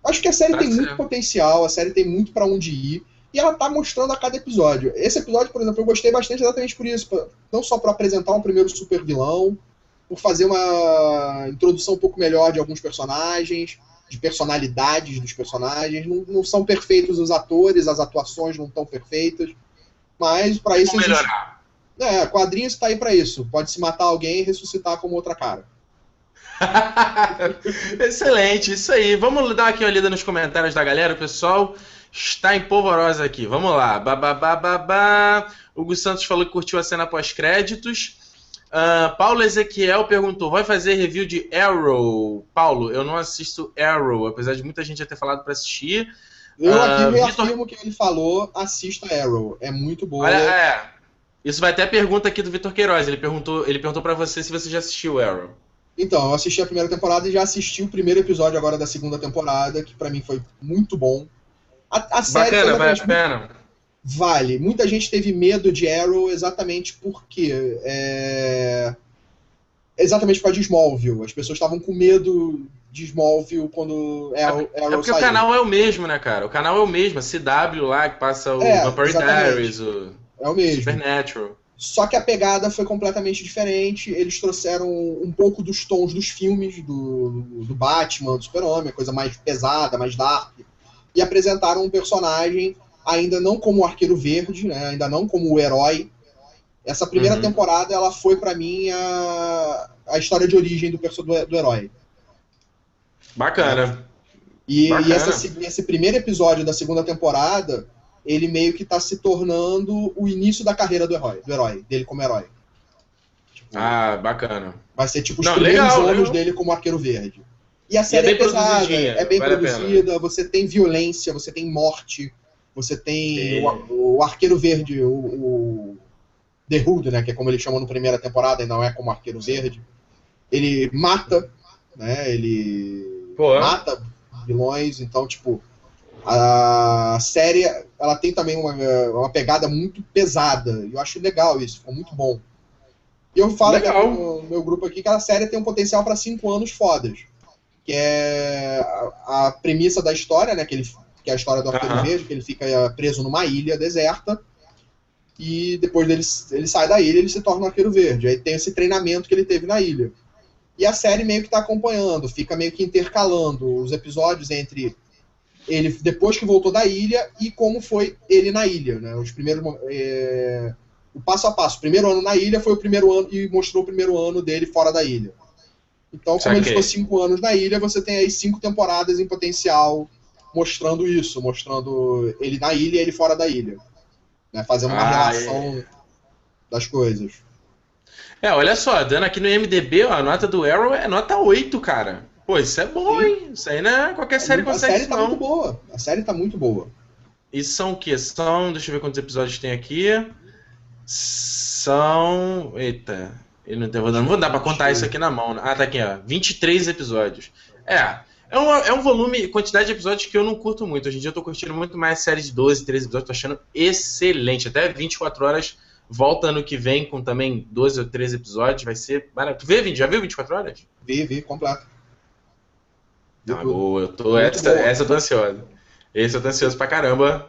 Acho que a série Tá tem muito certo. potencial, a série tem muito pra onde ir. E ela tá mostrando a cada episódio. Esse episódio, por exemplo, eu gostei bastante exatamente por isso. pra- não só pra apresentar um primeiro super vilão, por fazer uma introdução um pouco melhor de alguns personagens, de personalidades dos personagens. Não, não são perfeitos os atores, as atuações não estão perfeitas. Mas pra isso existe. melhorar. É, quadrinhos tá aí pra isso. Pode se matar alguém e ressuscitar como outra cara. [LAUGHS] Excelente, isso aí. Vamos dar aqui uma lida nos comentários da galera. O pessoal está em polvorosa aqui. Vamos lá. Bababababá. O Gus Santos falou que curtiu a cena pós-créditos. Ah, Paulo Ezequiel perguntou: vai fazer review de Arrow? Paulo, eu não assisto Arrow, apesar de muita gente já ter falado para assistir. Eu Ah, aqui reafirmo o que ele falou, assista Arrow. É muito boa. Olha, é. Isso vai até a pergunta aqui do Vitor Queiroz. Ele perguntou, ele perguntou para você se você já assistiu Arrow. Então, eu assisti a primeira temporada e já assisti o primeiro episódio agora da segunda temporada, que pra mim foi muito bom. A, a série Bacana, vale a pena. Vale. Muita gente teve medo de Arrow exatamente porque. É... Exatamente por causa de Smallville. As pessoas estavam com medo de Smallville quando Arrow, É Arrow porque o saiu. canal é o mesmo, né, cara? O canal é o mesmo, a CW lá, que passa o É, Vampire. Diaries, o É o mesmo. Supernatural. Só que a pegada foi completamente diferente. Eles trouxeram um pouco dos tons dos filmes do, do Batman, do Super-Homem, coisa mais pesada, mais dark. E apresentaram um personagem ainda não como o Arqueiro Verde, né, ainda não como o herói. Essa primeira Uhum. temporada ela foi pra mim a, a história de origem do, do, do herói. Bacana. E, e Bacana. essa se- esse primeiro episódio da segunda temporada, ele meio que tá se tornando o início da carreira do herói, do herói dele como herói. Tipo, Ah, bacana. Vai ser tipo os Não, primeiros legal, anos legal. dele como arqueiro verde. E a série é é, bem pesada, é bem vale produzida, você tem violência, você tem morte, você tem o, o arqueiro verde, o, o The Hood, né, que é como ele chamou na primeira temporada, e não é como Arqueiro Verde. Ele mata, né, ele Pô. mata vilões, então, tipo, a série, ela tem também uma, uma pegada muito pesada, e eu acho legal isso, ficou muito bom. E eu falo no meu grupo aqui que a série tem um potencial para cinco anos fodas. Que é a, a, premissa da história, né, que, ele, que é a história do Arqueiro uhum. Verde, que ele fica preso numa ilha deserta, e depois dele ele sai da ilha ele se torna um arqueiro verde. Aí tem esse treinamento que ele teve na ilha. E a série meio que está acompanhando, fica meio que intercalando os episódios entre ele depois que voltou da ilha e como foi ele na ilha. Né? Os primeiros. É, o passo a passo. O primeiro ano na ilha foi o primeiro ano e mostrou o primeiro ano dele fora da ilha. Então, como ele ficou cinco anos na ilha, você tem aí cinco temporadas em potencial mostrando isso, mostrando ele na ilha e ele fora da ilha né? Fazendo uma ah, relação é. das coisas. É, olha só, dando aqui no MDB, ó, a nota do Arrow é nota 8, cara. Pô, isso é bom, Sim. hein? Isso aí não é qualquer série consegue. A série tá não. muito boa. A série tá muito boa. E são o quê? São. Deixa eu ver quantos episódios tem aqui. São. Eita. Eu não, vou, não vou dar pra contar isso aqui na mão. Né? Ah, tá aqui, ó. 23 episódios. É. É um, é um volume, quantidade de episódios que eu não curto muito. Hoje em dia eu tô curtindo muito mais séries de 12, 13 episódios, tô achando excelente. Até 24 horas, volta ano que vem com também 12 ou 13 episódios, vai ser maravilhoso. Tu vê, Vini? Já viu 24 horas? Vi, vi, completo. Ah, boa, eu tô. Essa, essa eu tô ansioso. Esse eu tô ansioso pra caramba.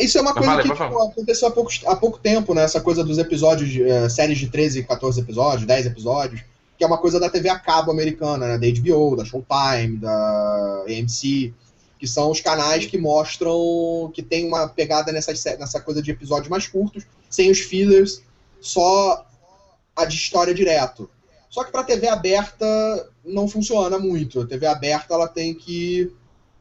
Isso é uma coisa fala, que tipo, aconteceu há pouco, há pouco tempo, né? Essa coisa dos episódios, de, uh, séries de 13, 14 episódios, 10 episódios que é uma coisa da TV a cabo americana, né? da HBO, da Showtime, da AMC, que são os canais que mostram que tem uma pegada nessa, nessa coisa de episódios mais curtos, sem os fillers, só a de história direto. Só que para TV aberta não funciona muito. A TV aberta ela tem que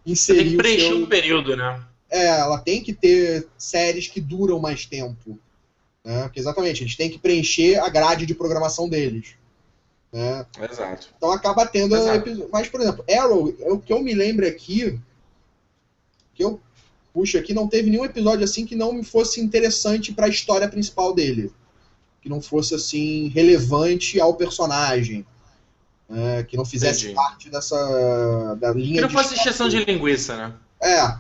inserir. Tem que preencher seu... um período, né? É, ela tem que ter séries que duram mais tempo. Né? Porque exatamente, eles têm que preencher a grade de programação deles. Né? Exato. Então acaba tendo. Exato. Mas, por exemplo, Arrow, o que eu me lembro aqui, que eu puxo aqui, não teve nenhum episódio assim que não me fosse interessante para a história principal dele. Que não fosse assim relevante ao personagem. Né? Que não fizesse Entendi. parte dessa da linha. Que não fosse exceção de linguiça, né? É.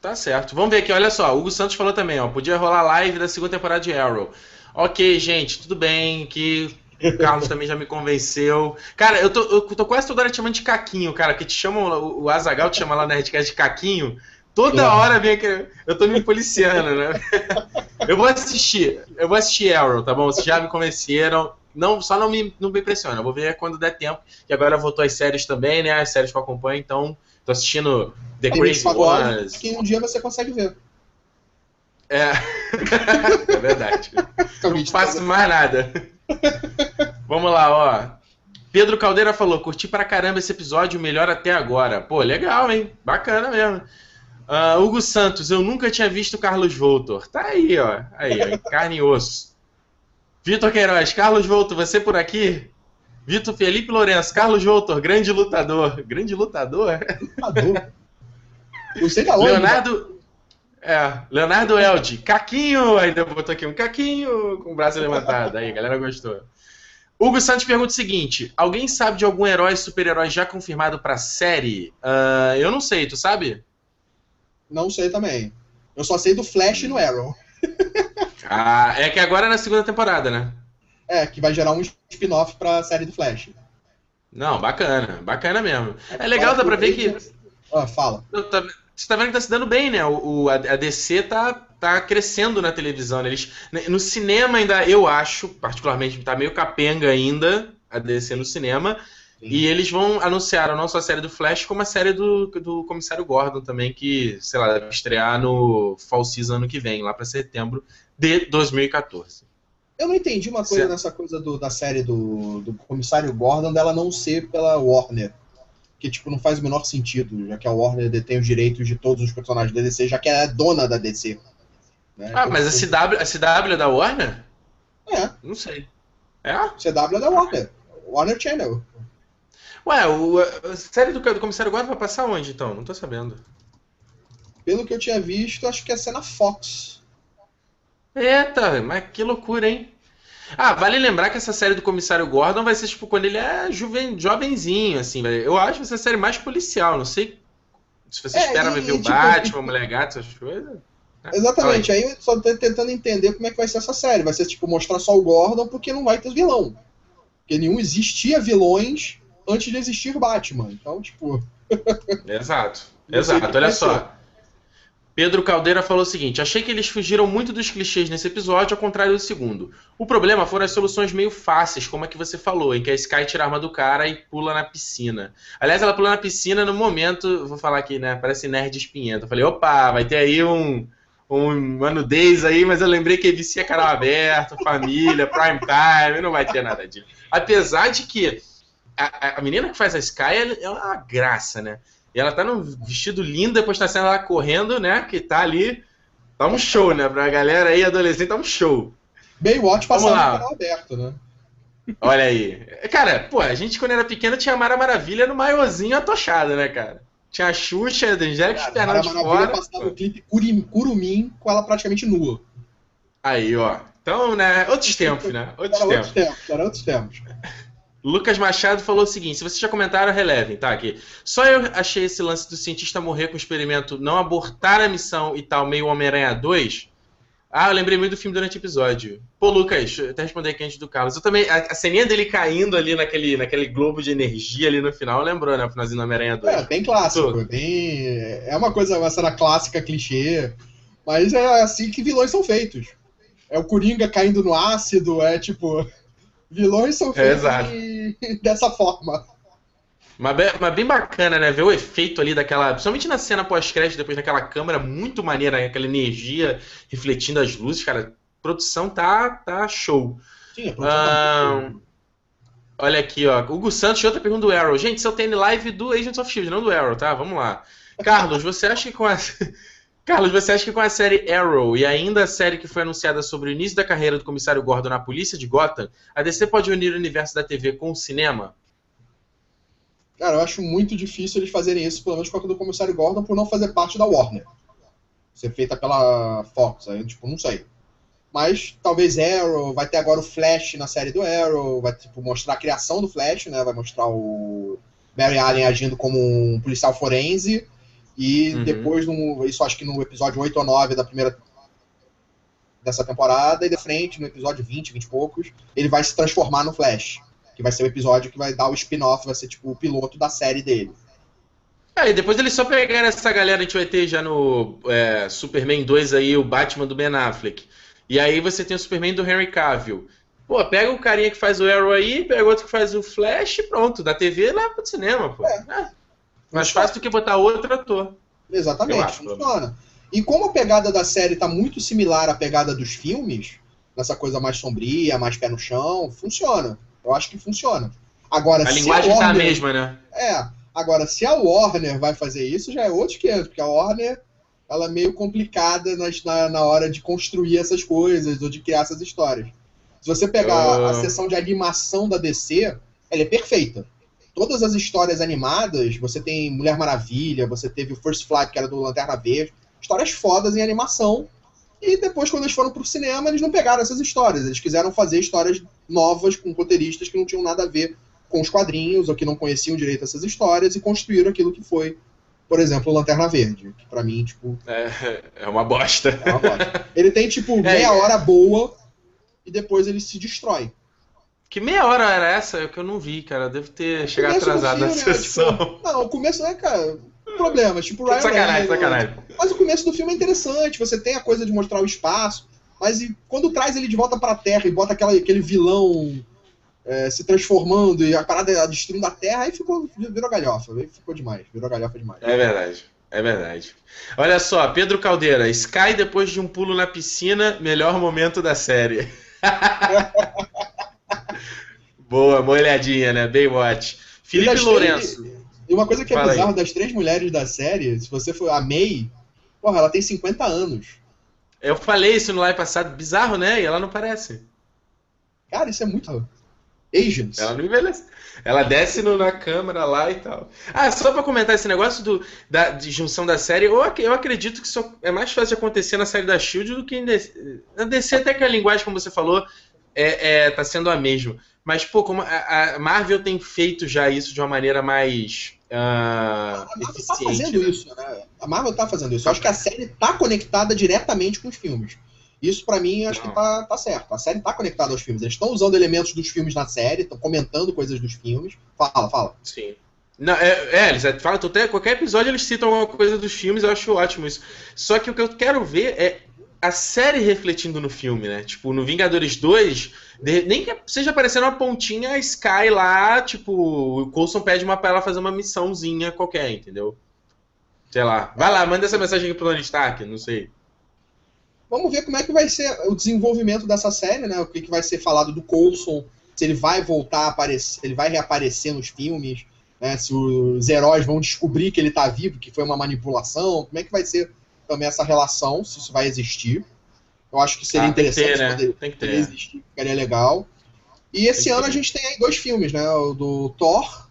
Tá certo. Vamos ver aqui, olha só. O Hugo Santos falou também, ó. Podia rolar live da segunda temporada de Arrow. Ok, gente, tudo bem. Que o Carlos também já me convenceu. Cara, eu tô, eu tô quase toda hora te chamando de Caquinho, cara, que te chamam, o Azagal te chama lá na Redcast de Caquinho. Toda hora vem aquele. Eu tô me policiando, né? [LAUGHS] Eu vou assistir. Eu vou assistir Arrow, tá bom? Vocês já me convenceram. Não, só não me, não me impressiona. Eu vou ver quando der tempo. E agora voltou as séries também, né? As séries que eu acompanho, então. Tô assistindo The Crazy Ones. Que um dia você consegue ver. É. [LAUGHS] é verdade. não faço mais nada. [LAUGHS] Vamos lá, ó. Pedro Caldeira falou: curti pra caramba esse episódio, melhor até agora. Pô, legal, hein? Bacana mesmo. Uh, Hugo Santos, eu nunca tinha visto Carlos Voltor. Tá aí, ó. Aí, ó, [LAUGHS] carne e osso. Vitor Queiroz, Carlos Voltor, você por aqui? Vitor Felipe Lourenço, Carlos Voltor, grande lutador. Grande lutador? Lutador? Não sei da onde. Leonardo, é, Leonardo Elde, Caquinho, ainda botou aqui um Caquinho com o braço levantado. Aí, galera gostou. Hugo Santos pergunta o seguinte: alguém sabe de algum herói super-herói já confirmado pra série? Uh, eu não sei, tu sabe? Não sei também. Eu só sei do Flash e no Arrow. ah, é que agora é na segunda temporada, né? É, que vai gerar um spin-off pra série do Flash. Não, bacana, bacana mesmo. É legal, dá pra ver que. Ah, fala. Você tá vendo que tá se dando bem, né? O, a, a DC tá, tá crescendo na televisão. Né? Eles, né, no cinema ainda, eu acho, particularmente, tá meio capenga ainda a DC no cinema. Sim. E eles vão anunciar não só a série do Flash, como a série do, do Comissário Gordon também, que, sei lá, deve estrear no Fall Season ano que vem, lá para setembro de 2014. Eu não entendi uma coisa certo. nessa coisa do, da série do, do Comissário Gordon dela não ser pela Warner que tipo não faz o menor sentido, já que a Warner detém os direitos de todos os personagens da DC, já que ela é dona da DC. Né? Ah, mas a CW, a CW é da Warner? É. Não sei. É? CW é da Warner. Warner Channel. Ué, o, a série do, do Comissário Gordon vai passar onde então? Não tô sabendo. Pelo que eu tinha visto, acho que ia ser na Fox. Eita, mas que loucura, hein? Ah, vale lembrar que essa série do Comissário Gordon vai ser tipo quando ele é juven, jovenzinho, assim, velho. Eu acho que vai ser a série mais policial, não sei se você é, espera e, ver e, o tipo, Batman, e... Mulher Gato, essas coisas. Né? Exatamente, aí eu só tô tentando entender como é que vai ser essa série. Vai ser tipo mostrar só o Gordon porque não vai ter vilão. Porque nenhum existia vilões antes de existir Batman. Então, tipo. [LAUGHS] Exato. Exato, olha só. Pedro Caldeira falou o seguinte: achei que eles fugiram muito dos clichês nesse episódio, ao contrário do segundo. O problema foram as soluções meio fáceis, como a que você falou, em que a Sky tira a arma do cara e pula na piscina. Aliás, ela pula na piscina no momento, vou falar aqui, né? Parece nerd espinhenta. Eu falei, opa, vai ter aí um, um, uma nudez aí, mas eu lembrei que ABC é canal aberto, família, prime time, não vai ter nada disso. Apesar de que a, a menina que faz a Sky é uma graça, né? E ela tá num vestido lindo, depois tá sendo ela correndo, né? Que tá ali. Tá um show, né? Pra galera aí, adolescente, tá um show. Baywatch passando no canal aberto, né? Olha aí. Cara, pô, a gente quando era pequena tinha Mara Maravilha no maiozinho atochado, né, cara? Tinha a Xuxa, a Angélica esperando de Maravilha fora. passava o clipe Curumim com ela praticamente nua. Aí, ó. Então, né, outros tempos, né? Outros era tempos. Outros tempos. Era outros tempos. Lucas Machado falou o seguinte: se vocês já comentaram, relevem, tá? Aqui. Só eu achei esse lance do cientista morrer com o experimento, não abortar a missão e tal, meio Homem-Aranha 2. Ah, eu lembrei muito do filme durante o episódio. Pô, Lucas, deixa eu até responder aqui antes do Carlos. Eu também. A, a ceninha dele caindo ali naquele, naquele globo de energia ali no final, lembrou, né? O finalzinho do Homem-Aranha 2. É, bem clássico. Bem, é uma coisa, uma cena clássica, clichê. Mas é assim que vilões são feitos. É o Coringa caindo no ácido, é tipo. Vilões são feitos é, [LAUGHS] dessa forma. Mas bem, mas bem, bacana, né? Ver o efeito ali daquela. Principalmente na cena pós-crédito, depois daquela câmera, muito maneira, né? aquela energia refletindo as luzes, cara. A produção tá, tá show. Sim, a produção ah, tá Olha aqui, ó. Hugo Santos, outra pergunta do Arrow. Gente, se eu tenho live do Agents of Shield, não do Arrow, tá? Vamos lá. Carlos, você acha que com a. [LAUGHS] Carlos, você acha que com a série Arrow e ainda a série que foi anunciada sobre o início da carreira do comissário Gordon na polícia de Gotham, a DC pode unir o universo da TV com o cinema? Cara, eu acho muito difícil eles fazerem isso, pelo menos com a do comissário Gordon, por não fazer parte da Warner. Ser feita pela Fox, aí, tipo, não sei. Mas talvez Arrow, vai ter agora o Flash na série do Arrow, vai tipo, mostrar a criação do Flash, né? Vai mostrar o Barry Allen agindo como um policial forense e uhum. depois, no, isso acho que no episódio 8 ou 9 da primeira dessa temporada, e de frente, no episódio 20, 20 e poucos, ele vai se transformar no Flash. Que vai ser o episódio que vai dar o spin-off, vai ser tipo o piloto da série dele. É, e depois eles só pegaram essa galera, a gente vai ter já no é, Superman 2 aí, o Batman do Ben Affleck. E aí você tem o Superman do Henry Cavill. Pô, pega o carinha que faz o Arrow aí, pega outro que faz o Flash e pronto, da TV lá pro cinema, pô. É. É. Mais fácil do que botar outro ator. Exatamente, acho, funciona. E como a pegada da série está muito similar à pegada dos filmes, nessa coisa mais sombria, mais pé no chão, funciona. Eu acho que funciona. Agora, a linguagem está a mesma, né? É. Agora, se a Warner vai fazer isso, já é outro esquema, porque a Warner ela é meio complicada na, na hora de construir essas coisas ou de criar essas histórias. Se você pegar uh... a sessão de animação da DC, ela é perfeita todas as histórias animadas, você tem Mulher Maravilha, você teve o First Flight, que era do Lanterna Verde, histórias fodas em animação. E depois, quando eles foram pro cinema, eles não pegaram essas histórias. Eles quiseram fazer histórias novas com roteiristas que não tinham nada a ver com os quadrinhos ou que não conheciam direito essas histórias e construíram aquilo que foi, por exemplo, o Lanterna Verde. Que pra mim, tipo. É, é uma bosta. É uma bosta. Ele tem, tipo, [LAUGHS] é, meia é, hora boa e depois ele se destrói. Que meia hora era essa que eu não vi, cara. Devo ter chegado atrasado na sessão. Tipo, não, o começo é, cara. Problemas, tipo Ryan Sacanagem, sacanagem. Mas o começo do filme é interessante, você tem a coisa de mostrar o espaço, mas e, quando traz ele de volta pra Terra e bota aquela, aquele vilão é, se transformando e a parada destruindo a Terra, aí ficou, virou galhofa, aí ficou demais, virou galhofa demais. É verdade. É verdade. Olha só, Pedro Caldeira, Sky depois de um pulo na piscina, melhor momento da série. [LAUGHS] Boa, boa olhadinha, né? Baywatch. Felipe Lourenço. E uma coisa que é bizarra das três mulheres da série, se você for a May, porra, ela tem 50 anos. Eu falei isso no live passado, bizarro, né? E ela não parece. Cara, isso é muito. Agents. Ela não envelhece. Ela desce no, na câmera lá e tal. Ah, só pra comentar esse negócio do, da, de junção da série, eu, eu acredito que isso é mais fácil de acontecer na série da Shield do que. Na DC até que a linguagem, como você falou, é, é, tá sendo a mesma. Mas, pô, como a, a Marvel tem feito já isso de uma maneira mais. Uh, a Marvel tá fazendo né? isso, né? A Marvel tá fazendo isso. Eu acho que a série tá conectada diretamente com os filmes. Isso, para mim, acho Não. que tá, tá certo. A série tá conectada aos filmes. Eles estão usando elementos dos filmes na série, estão comentando coisas dos filmes. Fala, fala. Sim. Não, é, é, eles falam, até qualquer episódio eles citam alguma coisa dos filmes, eu acho ótimo isso. Só que o que eu quero ver é a série refletindo no filme, né? Tipo, no Vingadores 2, de, nem que seja aparecendo uma pontinha a Sky lá, tipo, o Coulson pede uma pra ela fazer uma missãozinha qualquer, entendeu? Sei lá. Vai lá, manda essa mensagem aqui pro Tony Stark, não sei. Vamos ver como é que vai ser o desenvolvimento dessa série, né? O que, que vai ser falado do Coulson, se ele vai voltar a aparecer, ele vai reaparecer nos filmes, né? Se os heróis vão descobrir que ele tá vivo, que foi uma manipulação, como é que vai ser também essa relação, se isso vai existir. Eu acho que seria ah, interessante tem que ter, né? poder, tem que ter. existir, ficaria legal. E esse ano a gente tem aí dois filmes, né? O do Thor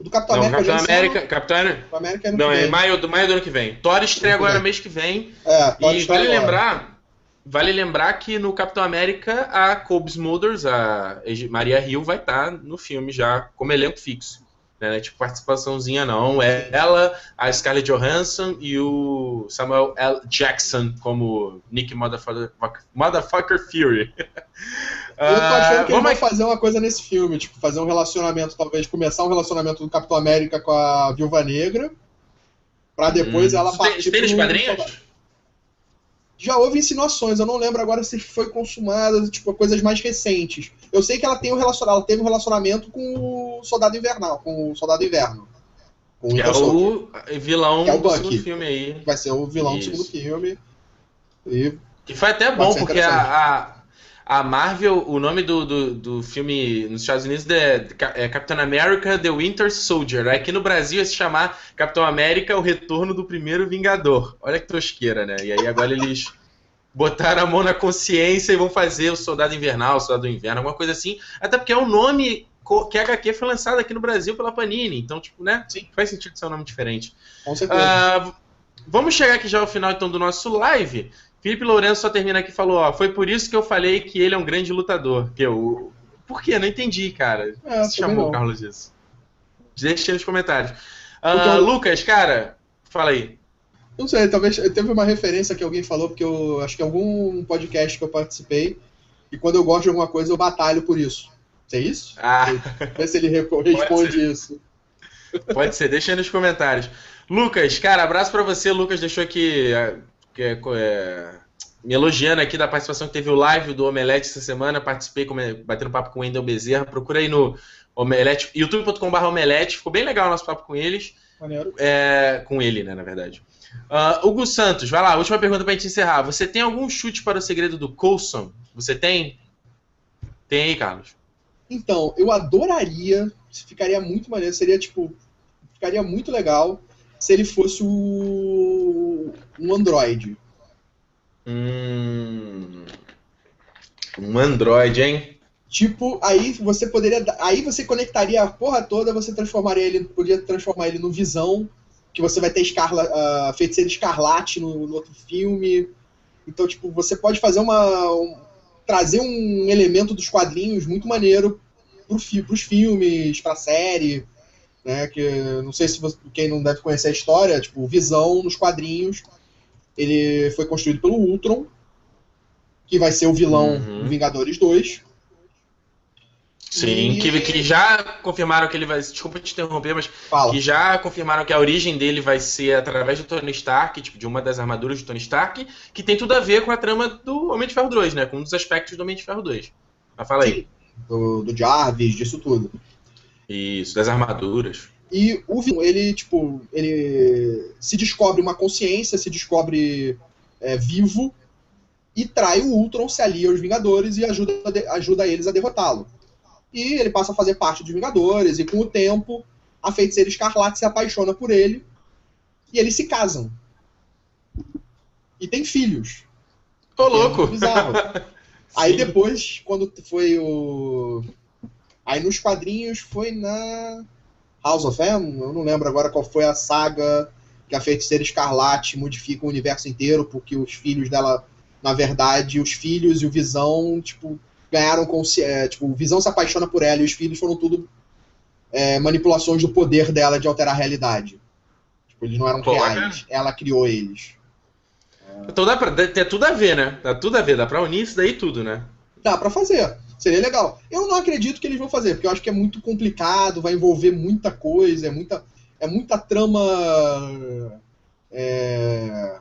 do Capitão não, América. Capitão América, ano... Capitão América é Não, é maio do maio do ano que vem. Thor estreia agora mês que vem. É, Thor e vale agora. lembrar, vale lembrar que no Capitão América a Cobes Smulders, a Maria Hill vai estar tá no filme já como elenco fixo. Né? Tipo participaçãozinha não. É ela, a Scarlett Johansson e o Samuel L. Jackson como Nick Motherfucker, Motherfucker Fury. [LAUGHS] Eu tô achando que uh, eles vão fazer uma coisa nesse filme, tipo, fazer um relacionamento, talvez começar um relacionamento do Capitão América com a Viúva Negra, pra depois hum. ela partir tem, tem quadrinhos? Já houve insinuações, eu não lembro agora se foi consumada, tipo, coisas mais recentes. Eu sei que ela tem um relacionamento, ela teve um relacionamento com o Soldado Invernal, com o Soldado Inverno. Com que o é o vilão que é o do segundo filme aí. Vai ser o vilão Isso. do segundo filme. E, e foi até bom, porque a, a, a Marvel, o nome do, do, do, filme nos Estados Unidos é, é Capitão America The Winter Soldier. Aqui no Brasil ia se chamar Capitão América O Retorno do Primeiro Vingador. Olha que tosqueira, né? E aí agora eles botaram a mão na consciência e vão fazer o Soldado Invernal, o Soldado do Inverno, alguma coisa assim. Até porque é um nome que a HQ foi lançado aqui no Brasil pela Panini. Então, tipo, né? Sim. Faz sentido ser um nome diferente. Com certeza. Uh, vamos chegar aqui já ao final então do nosso live. Felipe Lourenço só termina aqui e falou, ó, foi por isso que eu falei que ele é um grande lutador. Que eu... Por quê? Não entendi, cara. É, Você chamou o Carlos disso? Deixa nos comentários. Uh, Lucas, cara, fala aí. Não sei, talvez teve uma referência que alguém falou, porque eu acho que algum podcast que eu participei, e quando eu gosto de alguma coisa, eu batalho por isso. É isso? Ah. Vê se ele [LAUGHS] responde isso. Pode ser, deixa aí nos comentários. Lucas, cara, abraço para você. Lucas deixou aqui que é, é, me elogiando aqui da participação que teve o live do Omelete essa semana. Participei com, batendo papo com o Wendel Bezerra. Procura aí no Omelete, youtube.com.br Omelete. Ficou bem legal o nosso papo com eles. É, com ele, né, na verdade. Uh, Hugo Santos, vai lá, última pergunta pra gente encerrar. Você tem algum chute para o segredo do Coulson? Você tem? Tem aí, Carlos? Então, eu adoraria, ficaria muito maneiro, seria tipo, ficaria muito legal se ele fosse o, um Android. Hum, um Android, hein? Tipo, aí você poderia. Aí você conectaria a porra toda, você transformaria ele. Podia transformar ele no Visão, que você vai ter Escarla, uh, Feiticeiro Escarlate no, no, outro filme. Então, tipo, você pode fazer uma. Um, trazer um elemento dos quadrinhos muito maneiro pro fi, pros filmes, pra série né? Que não sei se você, quem não deve conhecer a história, tipo, Visão nos quadrinhos, ele foi construído pelo Ultron, que vai ser o vilão uhum. Vingadores 2. Sim, e... que, que já confirmaram que ele vai. Desculpa te interromper, mas Fala. que já confirmaram que a origem dele vai ser através do Tony Stark, tipo, de uma das armaduras do Tony Stark, que tem tudo a ver com a trama do Homem de Ferro 2, né? Com um dos aspectos do Homem de Ferro 2. Mas fala aí. Do, do Jarvis, disso tudo. Isso, das armaduras. E o vilão, ele, tipo, ele se descobre uma consciência, se descobre é, vivo e trai o Ultron, se alia aos Vingadores e ajuda, ajuda eles a derrotá-lo. E ele passa a fazer parte dos Vingadores, e com o tempo, a feiticeira Escarlate se apaixona por ele e eles se casam. E tem filhos. Tô louco! Bizarro. [LAUGHS] Aí depois, quando foi o Aí nos quadrinhos foi na House of M, eu não lembro agora qual foi a saga que a feiticeira escarlate modifica o universo inteiro, porque os filhos dela, na verdade, os filhos e o Visão, tipo, ganharam consciência. É, tipo, o Visão se apaixona por ela e os filhos foram tudo é, manipulações do poder dela de alterar a realidade. Tipo, eles não eram Pô, reais. Ela criou eles. Então dá pra ter tudo a ver, né? Dá tudo a ver, dá pra unir isso daí tudo, né? Dá pra fazer. Seria legal. Eu não acredito que eles vão fazer, porque eu acho que é muito complicado, vai envolver muita coisa, é muita, é muita trama. É,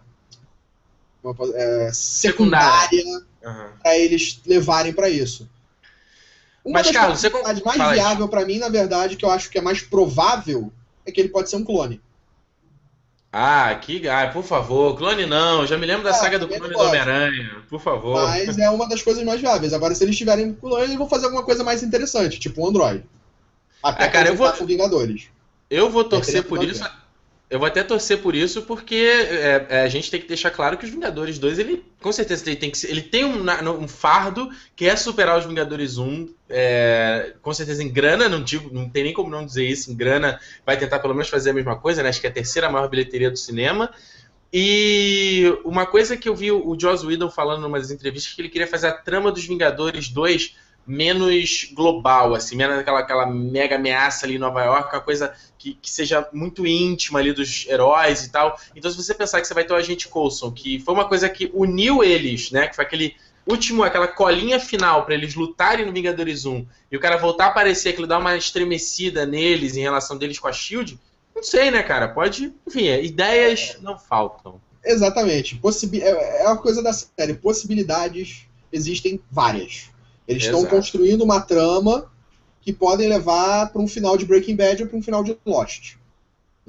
é, secundária uhum. para eles levarem para isso. Uma Mas, das Carlos, você mais Fala viável para mim, na verdade, que eu acho que é mais provável, é que ele pode ser um clone. Ah, que. Ah, por favor, clone não. Já me lembro da é, saga do clone do Homem-Aranha. Por favor. Mas é uma das coisas mais viáveis. Agora, se eles tiverem clone, eles vão fazer alguma coisa mais interessante, tipo um Android. Até ah, cara, eu vou. Vingadores. Eu vou torcer por isso. Eu vou até torcer por isso, porque é, é, a gente tem que deixar claro que os Vingadores 2, ele com certeza ele tem, que, ele tem um, um fardo que é superar os Vingadores 1, é, com certeza em grana, não, digo, não tem nem como não dizer isso, em grana vai tentar pelo menos fazer a mesma coisa, né? Acho que é a terceira maior bilheteria do cinema. E uma coisa que eu vi o Joss Whedon falando em umas entrevistas que ele queria fazer a trama dos Vingadores 2 menos global, assim, menos aquela, aquela mega ameaça ali em Nova York, uma coisa que, que, seja muito íntima ali dos heróis e tal. Então, se você pensar que você vai ter o Agente Coulson, que foi uma coisa que uniu eles, né, que foi aquele último, aquela colinha final para eles lutarem no Vingadores 1, e o cara voltar a aparecer, aquilo dá uma estremecida neles em relação deles com a SHIELD, não sei, né, cara, pode... Enfim, é, ideias não faltam. Exatamente. Possibi é, é uma coisa da série, possibilidades existem várias. Eles estão construindo uma trama que podem levar para um final de Breaking Bad ou para um final de Lost.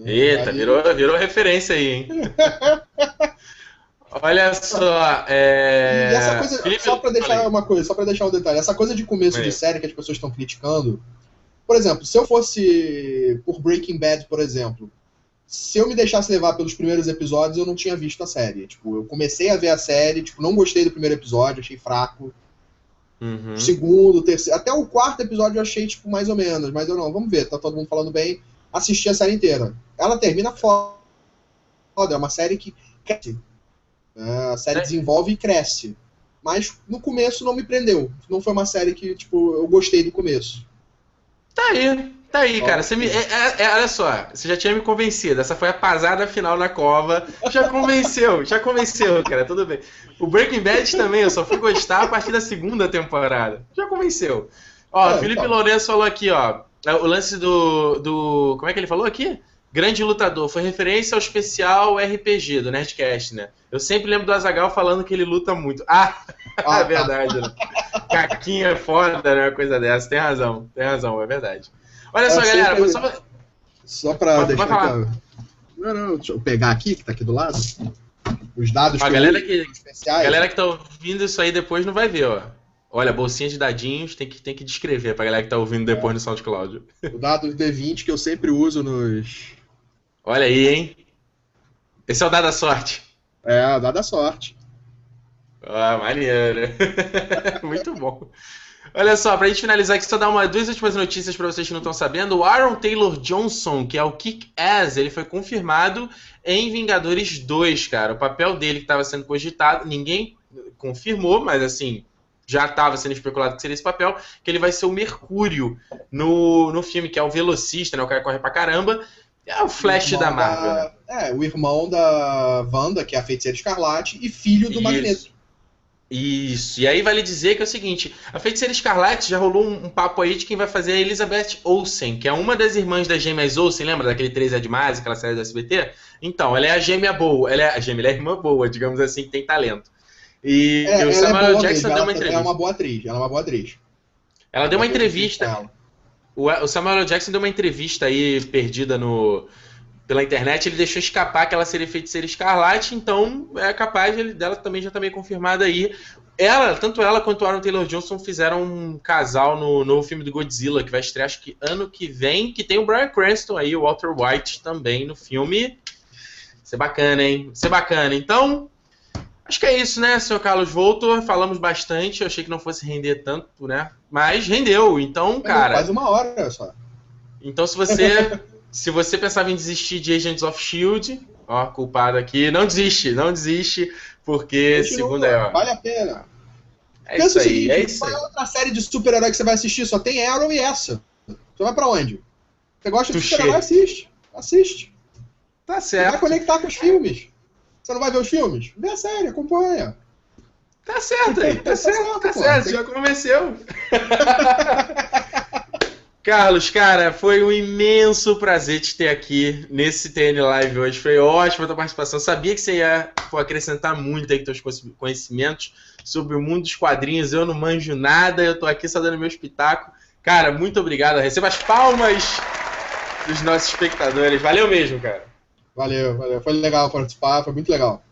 Eita, aí... virou, virou referência aí, hein? [LAUGHS] Olha só, é... E essa coisa, Felipe, só para deixar falei. uma coisa, só para deixar um detalhe, essa coisa de começo de série que as pessoas estão criticando, por exemplo, se eu fosse por Breaking Bad, por exemplo, se eu me deixasse levar pelos primeiros episódios, eu não tinha visto a série. Tipo, eu comecei a ver a série, tipo, não gostei do primeiro episódio, achei fraco. Uhum. Segundo, terceiro. Até o quarto episódio eu achei, tipo, mais ou menos. Mas eu não, vamos ver, tá todo mundo falando bem. Assisti a série inteira. Ela termina foda. É uma série que cresce. É, a série é. desenvolve e cresce. Mas no começo não me prendeu. Não foi uma série que, tipo, eu gostei do começo. Tá aí. Tá aí, cara. Você me, é, é, é, olha só, você já tinha me convencido. Essa foi a pasada final na cova. Já convenceu, já convenceu, cara. Tudo bem. O Breaking Bad também, eu só fui gostar a partir da segunda temporada. Já convenceu. Ó, é, Felipe então. Lourenço falou aqui, ó. É, o lance do, do. Como é que ele falou aqui? Grande lutador. Foi referência ao especial RPG do Nerdcast, né? Eu sempre lembro do Azagal falando que ele luta muito. Ah, ah [LAUGHS] é verdade, né? Caquinha é foda, né? Uma coisa dessa. Tem razão, tem razão, é verdade. Olha só, galera, que... só... só pra pode, deixar pode Não, não, deixa eu pegar aqui, que tá aqui do lado. Os dados a galera que, especiais. A galera que tá ouvindo isso aí depois não vai ver, ó. Olha, bolsinha de dadinhos tem que, tem que descrever pra galera que tá ouvindo depois é. no SoundCloud. O dado D20 que eu sempre uso nos. Olha aí, hein? Esse é o dado da sorte. É, o dado da sorte. Ah, maneiro. [LAUGHS] Muito bom. Olha só, pra gente finalizar aqui, só dar uma, duas últimas notícias para vocês que não estão sabendo. O Aaron Taylor Johnson, que é o Kick-Ass, ele foi confirmado em Vingadores 2, cara. O papel dele que estava sendo cogitado, ninguém confirmou, mas assim, já estava sendo especulado que seria esse papel, que ele vai ser o Mercúrio no, no filme, que é o velocista, né? O cara corre pra caramba. É o Flash o da Marvel. Da, né? É, o irmão da Wanda, que é a feiticeira escarlate, e filho do Isso. Magneto. Isso. E aí vale dizer que é o seguinte: a Feiticeira Escarlate já rolou um, um, papo aí de quem vai fazer a Elizabeth Olsen, que é uma das irmãs das gêmeas Olsen, lembra daquele 3 é demais, aquela série do SBT? Então, ela é a gêmea boa, ela é a gêmea, ela é a irmã boa, digamos assim, que tem talento. E, é, o Samuel é Jackson deu uma entrevista. Ela é uma boa atriz, ela é uma boa atriz. Ela deu uma entrevista. O, o Samuel Jackson deu uma entrevista aí perdida no pela internet, ele deixou escapar que ela seria feiticeira escarlate, então é capaz ele, dela também já tá meio confirmada aí. Ela, tanto ela quanto o Aaron Taylor Johnson fizeram um casal no novo filme do Godzilla, que vai estrear acho que ano que vem, que tem o Brian Cranston aí, o Walter White também no filme. Ser bacana, hein? Ser bacana. Então, Acho que é isso, né, senhor Carlos Voltor? Falamos bastante, eu achei que não fosse render tanto, né? Mas rendeu, então, cara. Quase uma hora só. Então, se você [LAUGHS] se você pensava em desistir de Agents of Shield, ó, culpado aqui, não desiste, não desiste, porque Continua, segundo é, ó, Vale a pena. é Pensa isso o aí, seguinte, é isso qual aí. é a outra série de super-herói que você vai assistir? Só tem Arrow e essa. Você vai pra onde? Você gosta de super-herói? Assiste. Assiste. Tá Você vai certo, conectar com os filmes. Você não vai ver os filmes? Vê a série, acompanha. tá certo aí, tá Tá certo, certo, tá pô. certo, já convenceu. [LAUGHS] Carlos, cara, foi um imenso prazer te ter aqui nesse TN Live hoje. Foi ótima a tua participação. Sabia que você ia acrescentar muito aí teus conhecimentos sobre o mundo dos quadrinhos. Eu não manjo nada, eu tô aqui só dando meu espetáculo. Cara, muito obrigado. Receba as palmas dos nossos espectadores. Valeu mesmo, cara. Valeu, valeu. Foi legal participar, foi muito legal.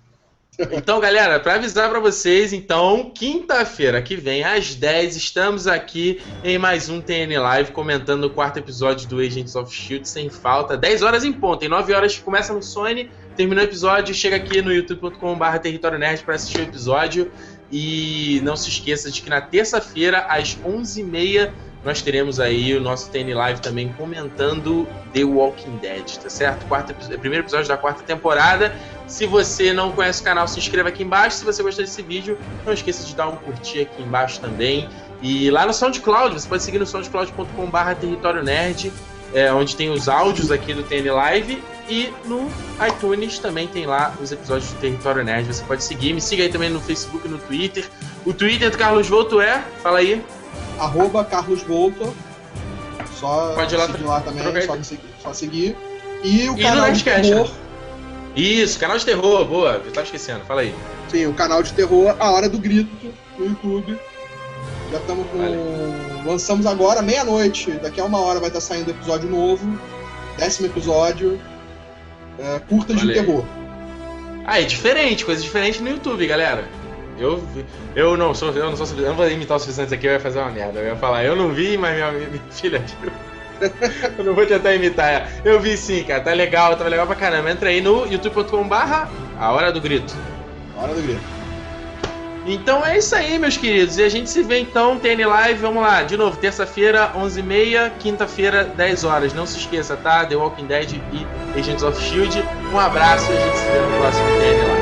Então, galera, para avisar para vocês, então, quinta-feira que vem, às 10, estamos aqui em mais um TN Live, comentando o quarto episódio do Agents of Shield sem falta. 10 horas em ponto, em 9 horas começa no Sony, terminou o episódio, chega aqui no youtube.com.br Território Nerd para assistir o episódio. E não se esqueça de que na terça-feira, às 11h30, nós teremos aí o nosso TN Live também comentando The Walking Dead, tá certo? Quarto, primeiro episódio da quarta temporada. Se você não conhece o canal, se inscreva aqui embaixo. Se você gostou desse vídeo, não esqueça de dar um curtir aqui embaixo também. E lá no SoundCloud, você pode seguir no soundcloud.com.br Território Nerd, é, onde tem os áudios aqui do TN Live. E no iTunes também tem lá os episódios do Território Nerd. Você pode seguir. Me siga aí também no Facebook e no Twitter. O Twitter do Carlos Volto é. Fala aí. Arroba Carlos Volto. Só Pode ir lá seguir lá também, só seguir, só seguir. E o E canal de terror. né? Isso, canal de terror, boa. Eu tava esquecendo, fala aí. Sim, o canal de terror A Hora do Grito no YouTube. Já estamos com. Vale. Lançamos agora, meia-noite. Daqui a uma hora vai estar saindo episódio novo. Décimo episódio. É, curtas de Olha aí. terror. Ah, é diferente, coisa diferente no YouTube, galera. Eu, vi- eu não sou, eu não sou, eu não vou imitar os suficientes aqui, eu ia fazer uma merda. Eu ia falar, eu não vi, mas minha, minha filha viu. [LAUGHS] Eu não vou tentar imitar. Eu vi sim, cara, tá legal, tá legal pra caramba. Entra aí no youtube.com barra A Hora do Grito. A Hora do Grito. Então é isso aí, meus queridos. E a gente se vê então, TN Live, vamos lá. De novo, terça-feira, 11h30, quinta-feira, 10 horas. Não se esqueça, tá? The Walking Dead e Agents of S.H.I.E.L.D. Um abraço e a gente se vê no próximo TN Live.